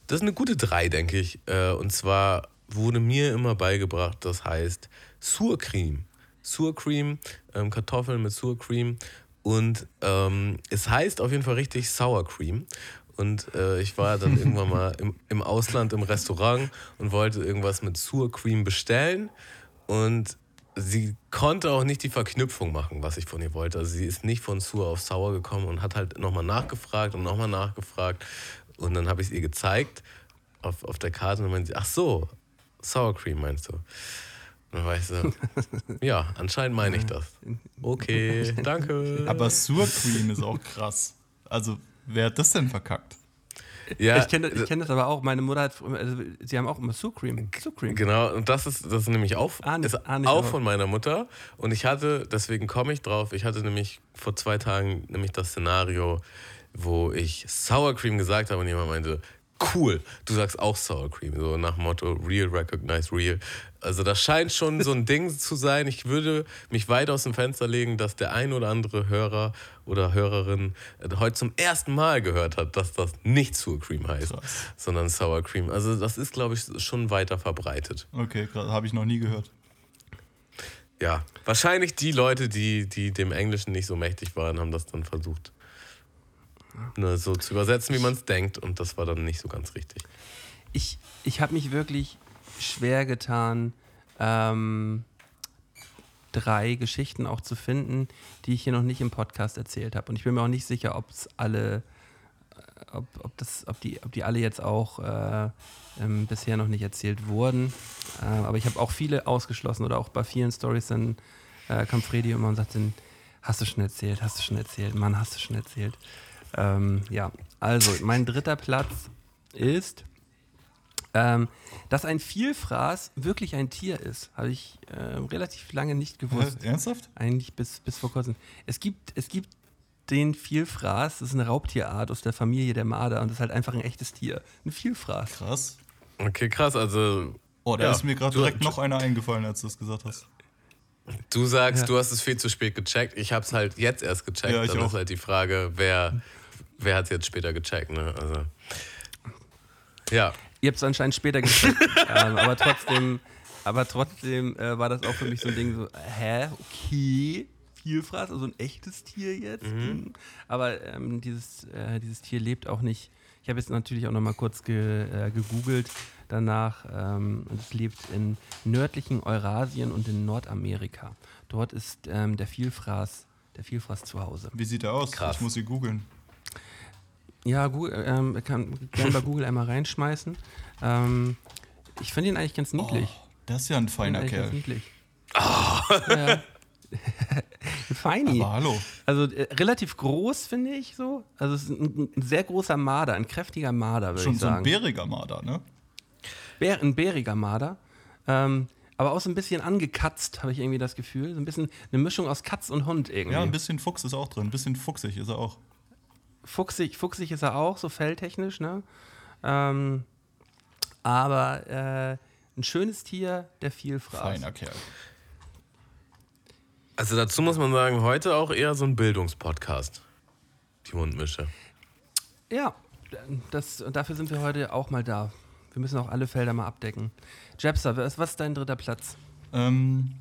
D: Das ist eine gute 3, denke ich. Äh, und zwar wurde mir immer beigebracht, das heißt Surcreme. Surcreme, ähm, Kartoffeln mit Surcreme. Und ähm, es heißt auf jeden Fall richtig Sour Cream. Und äh, ich war dann irgendwann mal im, im Ausland im Restaurant und wollte irgendwas mit Surcreme bestellen. Und sie konnte auch nicht die Verknüpfung machen, was ich von ihr wollte. Also sie ist nicht von Sur auf Sauer gekommen und hat halt nochmal nachgefragt und nochmal nachgefragt. Und dann habe ich es ihr gezeigt auf, auf der Karte und dann meinte sie, ach so, Sour Cream meinst du? Und dann war ich so, ja, anscheinend meine ich das. Okay, danke.
E: Aber Surcream ist auch krass. Also, wer hat das denn verkackt?
D: ja,
C: ich kenne ich kenn das aber auch. Meine Mutter hat, also, sie haben auch immer Sucream. Sucream.
D: Genau, und das ist, das ist nämlich auch,
C: Ah, nicht-
D: ist
C: ah, nicht,
D: auch von meiner Mutter. Und ich hatte, deswegen komme ich drauf, ich hatte nämlich vor zwei Tagen nämlich das Szenario, wo ich Sour Cream gesagt habe und jemand meinte, cool, du sagst auch Sour Cream. So nach dem Motto Real, Recognize Real. Also das scheint schon so ein Ding zu sein. Ich würde mich weit aus dem Fenster legen, dass der ein oder andere Hörer oder Hörerin äh, heute zum ersten Mal gehört hat, dass das nicht Sour Cream heißt, sondern Sour Cream. Also das ist, glaube ich, schon weiter verbreitet.
E: Okay, habe ich noch nie gehört.
D: Ja, wahrscheinlich die Leute, die, die dem Englischen nicht so mächtig waren, haben das dann versucht, ne, so zu übersetzen, wie man es denkt. Und das war dann nicht so ganz richtig.
C: Ich, ich habe mich wirklich schwer getan, ähm, drei Geschichten auch zu finden, die ich hier noch nicht im Podcast erzählt habe. Und ich bin mir auch nicht sicher, ob es alle, äh, ob, ob, das, ob, die, ob die alle jetzt auch äh, ähm, bisher noch nicht erzählt wurden. Äh, aber ich habe auch viele ausgeschlossen oder auch bei vielen Stories dann äh, kam Fredi immer und sagte, hast du schon erzählt, hast du schon erzählt, Mann, hast du schon erzählt. Ähm, ja, also mein dritter Platz ist, ähm, dass ein Vielfraß wirklich ein Tier ist. Habe ich äh, relativ lange nicht gewusst.
E: Hä, ernsthaft?
C: Eigentlich bis, bis vor kurzem. Es gibt, es gibt den Vielfraß, das ist eine Raubtierart aus der Familie der Marder und das ist halt einfach ein echtes Tier. Ein Vielfraß.
E: Krass.
D: Okay, krass. Also,
E: Oh, da
D: Ja.
E: ist mir gerade
D: Du-
E: direkt noch einer eingefallen, als du das gesagt hast.
D: du sagst,
C: Ja.
D: du hast es viel zu spät gecheckt. Ich habe es halt jetzt erst gecheckt.
E: Ja, ich
D: dann
E: auch.
D: ist halt die Frage, wer, wer hat es jetzt später gecheckt. Ne? Also, ja.
C: Ihr habt es anscheinend später gecheckt, ähm, aber trotzdem, aber trotzdem äh, war das auch für mich so ein Ding so, hä, okay, Vielfraß, also ein echtes Tier jetzt. Mhm. Aber ähm, dieses, äh, dieses Tier lebt auch nicht. Ich habe jetzt natürlich auch noch mal kurz ge, äh, gegoogelt danach. Ähm, und es lebt in nördlichen Eurasien und in Nordamerika. Dort ist ähm, der Vielfraß, der Vielfraß zu Hause.
E: Wie sieht er aus?
D: Krass.
E: Ich muss ihn googeln.
C: Ja, Google, ähm, kann gerne bei Google einmal reinschmeißen. Ähm, ich finde ihn eigentlich ganz niedlich.
E: Das ist ja ein feiner
C: Eigentlich ganz
E: Kerl.
C: niedlich. Ja. Feini.
E: Aber hallo.
C: Also äh, relativ groß, finde ich so. Also es ist ein, ein sehr großer Marder, ein kräftiger Marder, würde
E: Schon
C: ich
E: so ein
C: sagen.
E: bäriger Marder, ne?
C: Bär, ein bäriger Marder. Ähm, aber auch so ein bisschen angekatzt, habe ich irgendwie das Gefühl. So ein bisschen eine Mischung aus Katz und Hund irgendwie.
E: Ja, ein bisschen Fuchs ist auch drin. Ein bisschen fuchsig ist er auch.
C: Fuchsig, fuchsig ist er auch, so felltechnisch, ne? Ähm, aber äh, ein schönes Tier, der viel fraß.
E: Feiner Kerl.
D: Also dazu muss man sagen, heute auch eher so ein Bildungspodcast. Die Mundmische.
C: Ja, das, dafür sind wir heute auch mal da. Wir müssen auch alle Felder mal abdecken. Jepster, was, was ist dein dritter Platz?
E: Ähm,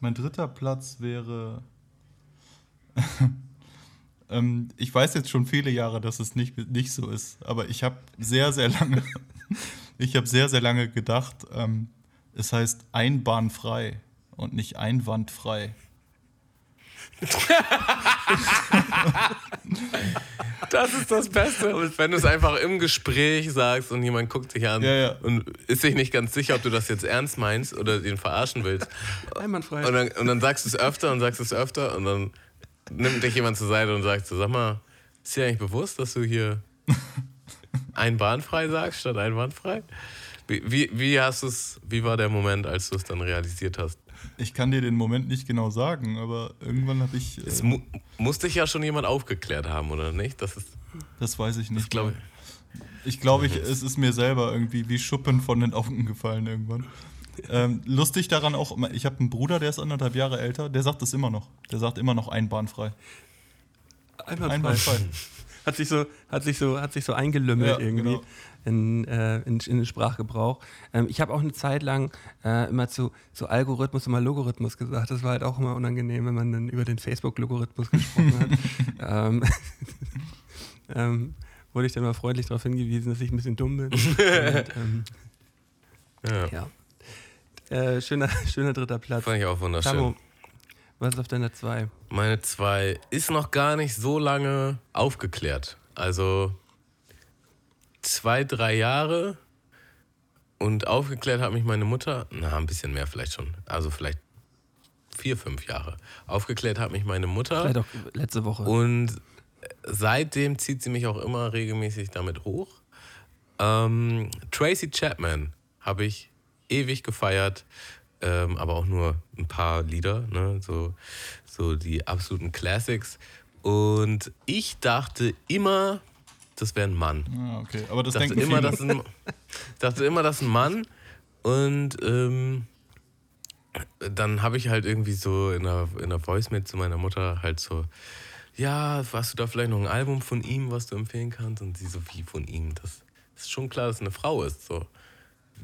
E: mein dritter Platz wäre ähm, ich weiß jetzt schon viele Jahre, dass es nicht, nicht so ist, aber ich habe sehr, sehr lange, ich habe sehr, sehr lange gedacht, ähm, es heißt einbahnfrei und nicht einwandfrei.
D: Das ist das Beste. Wenn du es einfach im Gespräch sagst und jemand guckt dich an
E: Ja, ja.
D: und ist sich nicht ganz sicher, ob du das jetzt ernst meinst oder den verarschen willst.
C: Einwandfrei.
D: Und dann, und dann sagst du es öfter und sagst es öfter und dann nimmt dich jemand zur Seite und sagt so, sag mal, ist dir eigentlich bewusst, dass du hier einbahnfrei sagst statt einwandfrei? Wie, wie, wie hast du's, wie war der Moment, als du es dann realisiert hast?
E: Ich kann dir den Moment nicht genau sagen, aber irgendwann habe ich,
D: Es
E: äh,
D: mu muss dich ja schon jemand aufgeklärt haben, oder nicht? Das ist,
E: das weiß ich nicht.
D: das glaube ich.
E: Ich glaube, ich, es ist mir selber irgendwie wie Schuppen von den Augen gefallen irgendwann. Ähm, lustig daran auch, ich habe einen Bruder, der ist anderthalb Jahre älter, der sagt das immer noch. Der sagt immer noch einbahnfrei.
C: Einwandfrei.
E: Einbahnfrei.
C: Hat sich so, hat sich so, hat sich so eingelümmelt
E: Ja,
C: irgendwie
E: genau.
C: in, äh, in, in den Sprachgebrauch. Ähm, ich habe auch eine Zeit lang äh, immer zu, zu Algorithmus immer Logarithmus gesagt. Das war halt auch immer unangenehm, wenn man dann über den Facebook-Logarithmus gesprochen hat. ähm, ähm, wurde ich dann mal freundlich darauf hingewiesen, dass ich ein bisschen dumm bin. Und, ähm,
D: Ja,
C: ja. Äh, schöner, schöner dritter Platz.
D: fand ich auch wunderschön.
C: Tamo, was ist auf deiner 2?
D: Meine zwei ist noch gar nicht so lange aufgeklärt. Also zwei, drei Jahre und aufgeklärt hat mich meine Mutter, na, ein bisschen mehr vielleicht schon. Also vielleicht vier, fünf Jahre. Aufgeklärt hat mich meine Mutter.
C: Vielleicht auch letzte Woche.
D: Und seitdem zieht sie mich auch immer regelmäßig damit hoch. Ähm, Tracy Chapman habe ich ewig gefeiert, ähm, aber auch nur ein paar Lieder, ne? so, so die absoluten Classics. Und ich dachte immer, das wäre ein Mann.
E: Ah, okay. Aber das
D: dachte immer,
E: viele.
D: das ist ein, dachte immer, das ist ein Mann. Und ähm, dann habe ich halt irgendwie so in der, in der Voice-Mail zu meiner Mutter halt so, ja, hast du da vielleicht noch ein Album von ihm, was du empfehlen kannst? Und sie so, wie von ihm? Das ist schon klar, dass es eine Frau ist. So,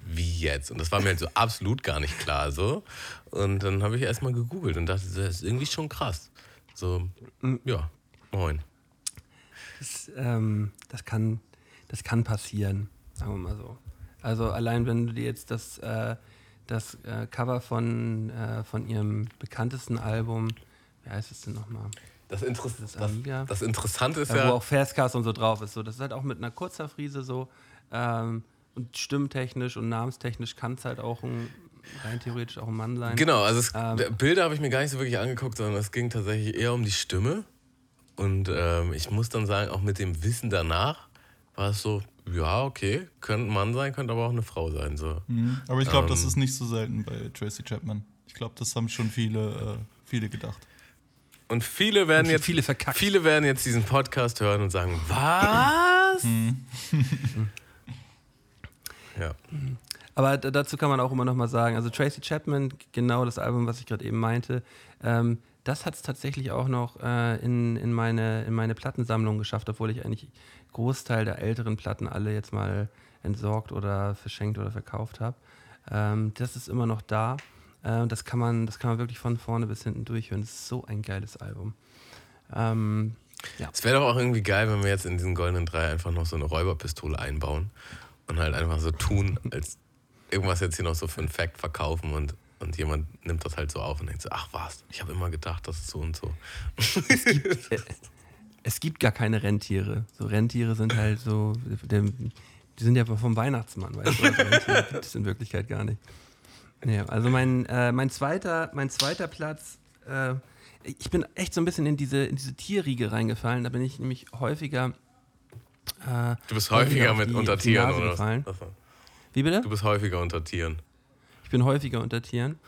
D: wie jetzt? Und das war mir halt so absolut gar nicht klar. So. Und dann habe ich erstmal gegoogelt und dachte, das ist irgendwie schon krass. So, ja, moin.
C: Das, ähm, das, kann, das kann passieren, sagen wir mal so. Also allein wenn du dir jetzt das, äh, das äh, Cover von, äh, von ihrem bekanntesten Album, wie heißt es denn nochmal?
D: Das, Interess
C: Das
D: das, das Interessante ist ja.
C: Wo auch Fastcast und so drauf ist. So, das ist halt auch mit einer Kurzerfriese so. Ähm, und stimmtechnisch und namenstechnisch kann es halt auch ein, rein theoretisch auch ein Mann sein.
D: Genau, also es,
C: Ähm.
D: der- Bilder habe ich mir gar nicht so wirklich angeguckt, sondern es ging tatsächlich eher um die Stimme. Und ähm, ich muss dann sagen, auch mit dem Wissen danach war es so, ja, okay, könnte ein Mann sein, könnte aber auch eine Frau sein. So.
E: Mhm. Aber ich glaube, das
D: Ähm.
E: ist nicht so selten bei Tracy Chapman. Ich glaube, das haben schon viele, äh, viele gedacht.
D: Und viele werden
C: Und
D: jetzt
C: viele verkackt.
D: viele werden jetzt diesen Podcast hören und sagen, was? ja.
C: Aber dazu kann man auch immer noch mal sagen, also Tracy Chapman, genau das Album, was ich gerade eben meinte, ähm, das hat es tatsächlich auch noch äh, in, in, meine, in meine Plattensammlung geschafft, obwohl ich eigentlich Großteil der älteren Platten alle jetzt mal entsorgt oder verschenkt oder verkauft habe. Ähm, das ist immer noch da. Äh, das, kann man, das kann man wirklich von vorne bis hinten durchhören. Das ist so ein geiles Album. Ähm, ja.
D: Es wäre doch auch irgendwie geil, wenn wir jetzt in diesen goldenen Drei einfach noch so eine Räuberpistole einbauen und halt einfach so tun, als irgendwas jetzt hier noch so für einen Fact verkaufen und, und jemand nimmt das halt so auf und denkt so, ach was, ich habe immer gedacht, das ist so und so.
C: es gibt gar keine Rentiere. So Rentiere sind halt so, die sind ja vom Weihnachtsmann, weißt du? Also Rentiere gibt es in Wirklichkeit gar nicht. Nee, also mein, äh, mein, zweiter, mein zweiter Platz, äh, ich bin echt so ein bisschen in diese, in diese Tierriege reingefallen. Da bin ich nämlich häufiger. Äh,
D: Du bist häufiger mit
C: die-
D: unter Tieren, oder
C: gefallen.
D: was?
C: Wie bitte?
D: Du bist häufiger unter Tieren.
C: Ich bin häufiger unter Tieren.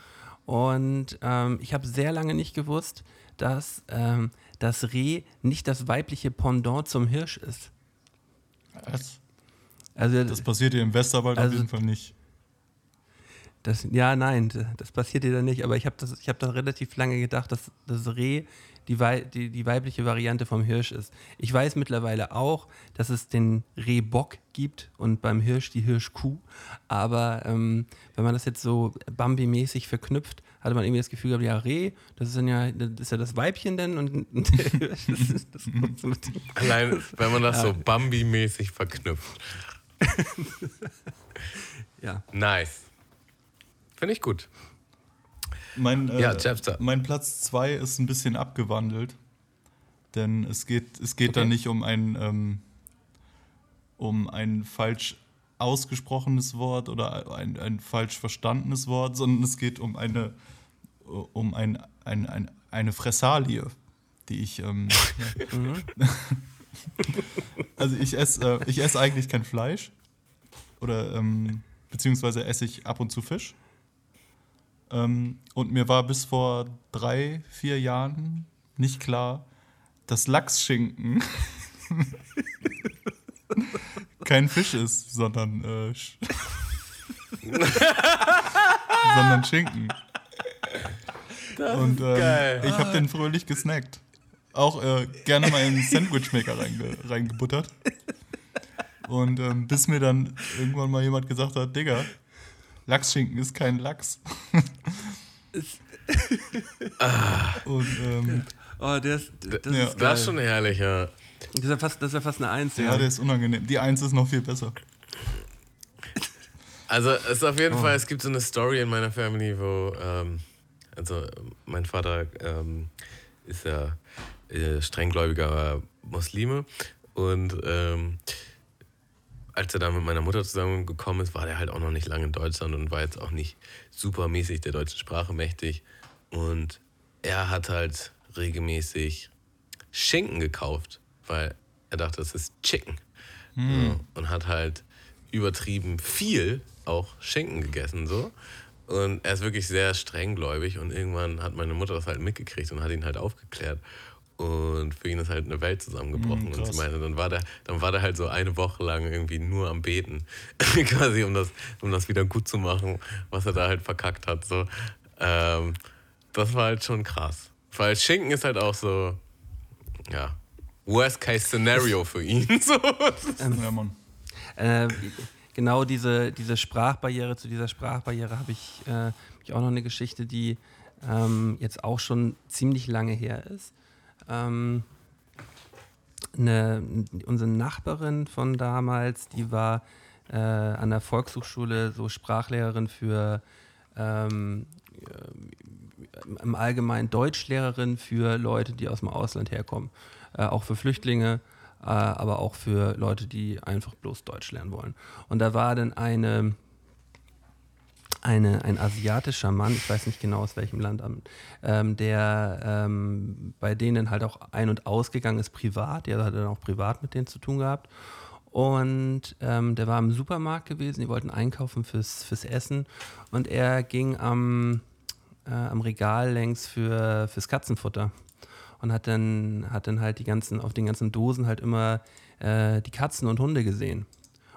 C: Und ähm, ich habe sehr lange nicht gewusst, dass ähm, das Reh nicht das weibliche Pendant zum Hirsch ist.
E: Was?
C: Also
E: Das passiert hier im Westerwald
C: Also-
E: auf jeden Fall nicht.
C: Das, ja, nein, das passiert dir da nicht. Aber ich habe das, ich hab da relativ lange gedacht, dass das Reh die, Wei die, die weibliche Variante vom Hirsch ist. Ich weiß mittlerweile auch, dass es den Rehbock gibt und beim Hirsch die Hirschkuh. Aber ähm, wenn man das jetzt so Bambi-mäßig verknüpft, hatte man irgendwie das Gefühl gehabt, ja, Reh, das ist dann ja, das ist ja das Weibchen denn und, und das ist das so mit dem-
D: Allein, wenn man das so Bambi-mäßig verknüpft.
C: ja.
D: Nice. Finde ich gut.
E: Mein, äh,
D: Ja,
E: mein Platz 2 ist ein bisschen abgewandelt. Denn es geht, es geht da
C: Okay.
E: nicht um ein, ähm, um ein falsch ausgesprochenes Wort oder ein, ein falsch verstandenes Wort, sondern es geht um eine, um ein, ein, ein, eine Fressalie, die ich. Ähm, also ich esse äh, ich esse eigentlich kein Fleisch. Oder ähm, beziehungsweise esse ich ab und zu Fisch. Ähm, und mir war bis vor drei, vier Jahren nicht klar, dass Lachsschinken kein Fisch ist, sondern, äh, Sch- sondern Schinken. und ähm,
D: geil.
E: ich habe den fröhlich gesnackt. Auch äh, gerne mal in den Sandwichmaker reinge reingebuttert. Und ähm, bis mir dann irgendwann mal jemand gesagt hat, Digga, Lachsschinken ist kein Lachs. Und ähm,
C: Oh, der ist, das
E: Ja.
C: ist.
D: Das ist schon herrlich, ja.
C: Das ist ja fast, das ist ja fast eine Eins.
E: ja, der ist unangenehm. Die Eins ist noch viel besser.
D: Also es ist auf jeden Fall, es gibt so eine Story in meiner Family, wo, ähm, also mein Vater ähm, ist ja äh, strenggläubiger Muslime und ähm, als er dann mit meiner Mutter zusammengekommen ist, war der halt auch noch nicht lange in Deutschland und war jetzt auch nicht supermäßig der deutschen Sprache mächtig. Und er hat halt regelmäßig Schinken gekauft, weil er dachte, das ist Chicken. So, und hat halt übertrieben viel auch Schinken gegessen so. Und er ist wirklich sehr strenggläubig und irgendwann hat meine Mutter das halt mitgekriegt und hat ihn halt aufgeklärt. Und für ihn ist halt eine Welt zusammengebrochen.
E: Mhm,
D: und sie meinte, dann war, der, dann war der halt so eine Woche lang irgendwie nur am Beten. Quasi, um das, um das wieder gut zu machen, was er da halt verkackt hat. So. Ähm, das war halt schon krass. Weil Schinken ist halt auch so, ja, Worst-Case-Szenario für ihn. So.
E: Ja, Mann.
C: Äh, genau diese, diese Sprachbarriere, zu dieser Sprachbarriere habe ich, äh, hab ich auch noch eine Geschichte, die ähm, jetzt auch schon ziemlich lange her ist. Ähm, eine, unsere Nachbarin von damals, die war äh, an der Volkshochschule so Sprachlehrerin für ähm, äh, im Allgemeinen Deutschlehrerin für Leute, die aus dem Ausland herkommen. Äh, auch für Flüchtlinge, äh, aber auch für Leute, die einfach bloß Deutsch lernen wollen. Und da war dann eine, eine, ein asiatischer Mann, ich weiß nicht genau aus welchem Land, ähm, der ähm, bei denen halt auch ein- und ausgegangen ist privat. Der hat dann auch privat mit denen zu tun gehabt. Und ähm, der war im Supermarkt gewesen, die wollten einkaufen fürs, fürs Essen. Und er ging am, äh, am Regal längs für, fürs Katzenfutter und hat dann, hat dann halt die ganzen, auf den ganzen Dosen halt immer äh, die Katzen und Hunde gesehen.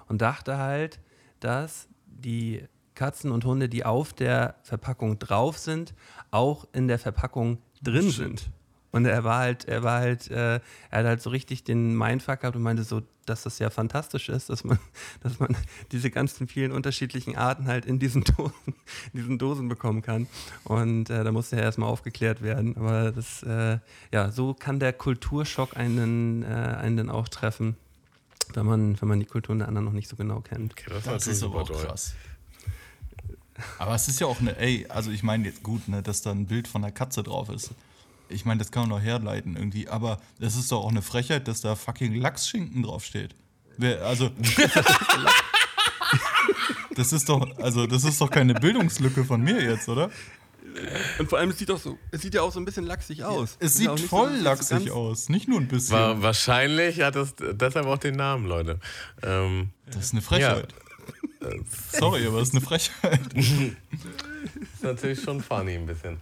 C: Und dachte halt, dass die Katzen und Hunde, die auf der Verpackung drauf sind, auch in der Verpackung drin sind. Und er war halt, er war halt, äh, er hat halt so richtig den Mindfuck gehabt und meinte so, dass das ja fantastisch ist, dass man, dass man diese ganzen vielen unterschiedlichen Arten halt in diesen Dosen, in diesen Dosen bekommen kann. Und äh, da musste er erstmal aufgeklärt werden. Aber das, äh, ja, so kann der Kulturschock einen, äh, einen dann auch treffen, wenn man, wenn man die Kulturen der anderen noch nicht so genau kennt.
D: Okay, das,
E: Das ist aber auch krass. Aber es ist ja auch eine, ey, also ich meine jetzt gut, ne, dass da ein Bild von einer Katze drauf ist. Ich meine, das kann man doch herleiten irgendwie, aber es ist doch auch eine Frechheit, dass da fucking Lachsschinken draufsteht. Wer, also. das ist doch, also das ist doch keine Bildungslücke von mir jetzt, oder?
C: Und vor allem, es sieht auch so, es sieht ja auch so ein bisschen lachsig aus.
E: Es
C: ist
E: sieht
C: ja
E: voll
C: so
E: lachsig aus, nicht nur ein bisschen.
D: War, wahrscheinlich hat es deshalb auch den Namen, Leute. Ähm,
E: das ist eine Frechheit. Sorry, aber das ist eine Frechheit.
D: ist natürlich schon funny ein bisschen.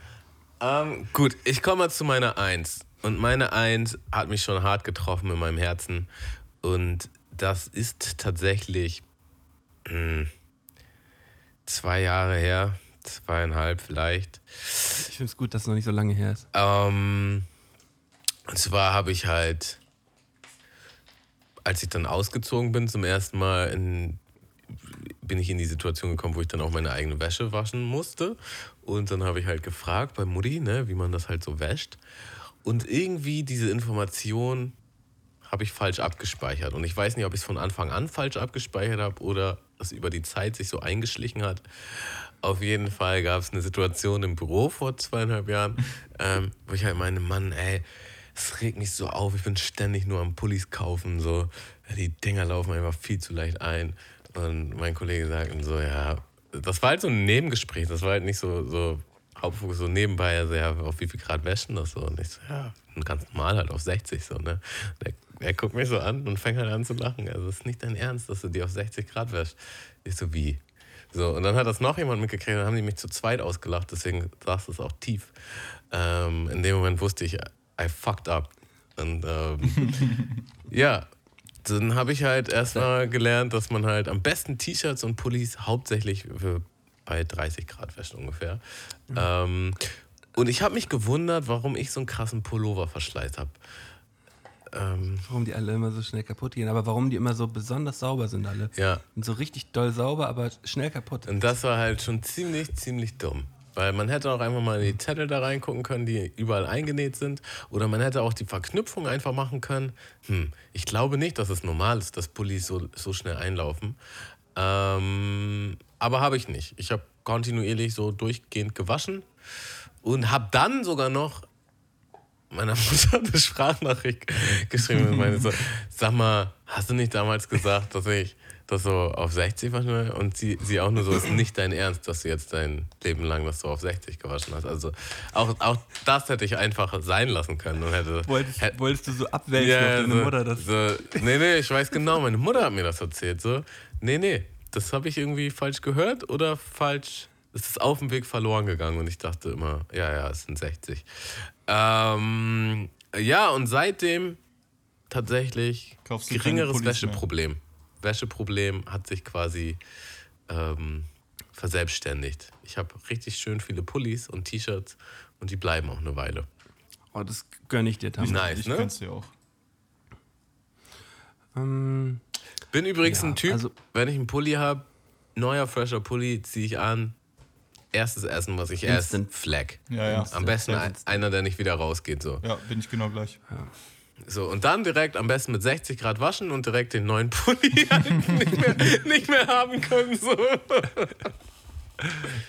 D: Ähm, gut, ich komme mal zu meiner Eins. Und meine Eins hat mich schon hart getroffen in meinem Herzen. Und das ist tatsächlich mh, zwei Jahre her, zweieinhalb vielleicht.
C: Ich finde es gut, dass es noch nicht so lange her ist.
D: Ähm, und zwar habe ich halt, als ich dann ausgezogen bin, zum ersten Mal in, bin ich in die Situation gekommen, wo ich dann auch meine eigene Wäsche waschen musste. Und dann habe ich halt gefragt bei Mutti, ne, wie man das halt so wäscht. Und irgendwie diese Information habe ich falsch abgespeichert. Und ich weiß nicht, ob ich es von Anfang an falsch abgespeichert habe oder es über die Zeit sich so eingeschlichen hat. Auf jeden Fall gab es eine Situation im Büro vor zweieinhalb Jahren, ähm, wo ich halt meine, Mann, ey, es regt mich so auf, ich bin ständig nur am Pullis kaufen, so, die Dinger laufen einfach viel zu leicht ein. Und mein Kollege sagt so, ja, das war halt so ein Nebengespräch, das war halt nicht so, so Hauptfokus, so nebenbei, also ja, auf wie viel Grad wäschen das so? Und ich so, ja, ganz normal halt auf 60 so, ne? Der, er guckt mich so an und fängt halt an zu lachen. Also, es ist nicht dein Ernst, dass du die auf 60 Grad wäschst. Ich so, wie? So, und dann hat das noch jemand mitgekriegt, dann haben die mich zu zweit ausgelacht, deswegen saß es auch tief. Ähm, in dem Moment wusste ich, I fucked up. Und ähm, ja, dann habe ich halt erstmal gelernt, dass man halt am besten T-Shirts und Pullis hauptsächlich bei 30 Grad wäscht ungefähr. Ähm, und ich habe mich gewundert, warum ich so einen krassen Pullover-Verschleiß habe. Ähm,
C: Warum die alle immer so schnell kaputt gehen, aber warum die immer so besonders sauber sind alle.
D: ja,
C: Und so richtig doll sauber, aber schnell kaputt.
D: und das war halt schon ziemlich, ziemlich dumm. Weil man hätte auch einfach mal in die Zettel da reingucken können, die überall eingenäht sind. Oder man hätte auch die Verknüpfung einfach machen können. Hm, ich glaube nicht, dass es normal ist, dass Pullis so, so schnell einlaufen. Ähm, aber habe ich nicht. Ich habe kontinuierlich so durchgehend gewaschen und habe dann sogar noch meiner Mutter eine Sprachnachricht geschrieben und meine so, sag mal, hast du nicht damals gesagt, dass ich das so auf 60 waschen will? Und sie, sie auch nur so, ist nicht dein Ernst, dass du jetzt dein Leben lang das so auf 60 gewaschen hast. Also auch, auch das hätte ich einfach sein lassen können und hätte...
C: Wolltest,
D: hätte
C: wolltest du so abwälzen auf deine
D: so,
C: Mutter? Das
D: so, nee, nee, ich weiß genau, meine Mutter hat mir das erzählt. So, nee, nee, das habe ich irgendwie falsch gehört oder falsch. Es ist auf dem Weg verloren gegangen und ich dachte immer, ja, ja, es sind 60. Ähm, ja, und seitdem tatsächlich
E: Kaufst
D: geringeres
E: Pullis mehr?
D: Wäscheproblem. Wäscheproblem hat sich quasi ähm, verselbstständigt. Ich habe richtig schön viele Pullis und T-Shirts und die bleiben auch eine Weile.
C: oh, das gönne ich dir, Tam.
D: Nice,
E: ich
D: ne?
E: gönn's dir auch.
C: Ähm,
D: Bin übrigens
C: Ja,
D: ein Typ,
C: also-
D: wenn ich einen Pulli habe, neuer, fresher Pulli, ziehe ich an. Erstes Essen, was ich esse,
C: Instant.
D: Flag.
E: Ja, ja.
D: Am besten ein, einer, der nicht wieder rausgeht. So.
E: Ja, bin ich genau gleich.
D: So. Und dann direkt am besten mit 60 Grad waschen und direkt den neuen Pulli nicht, mehr, nicht mehr haben können. So.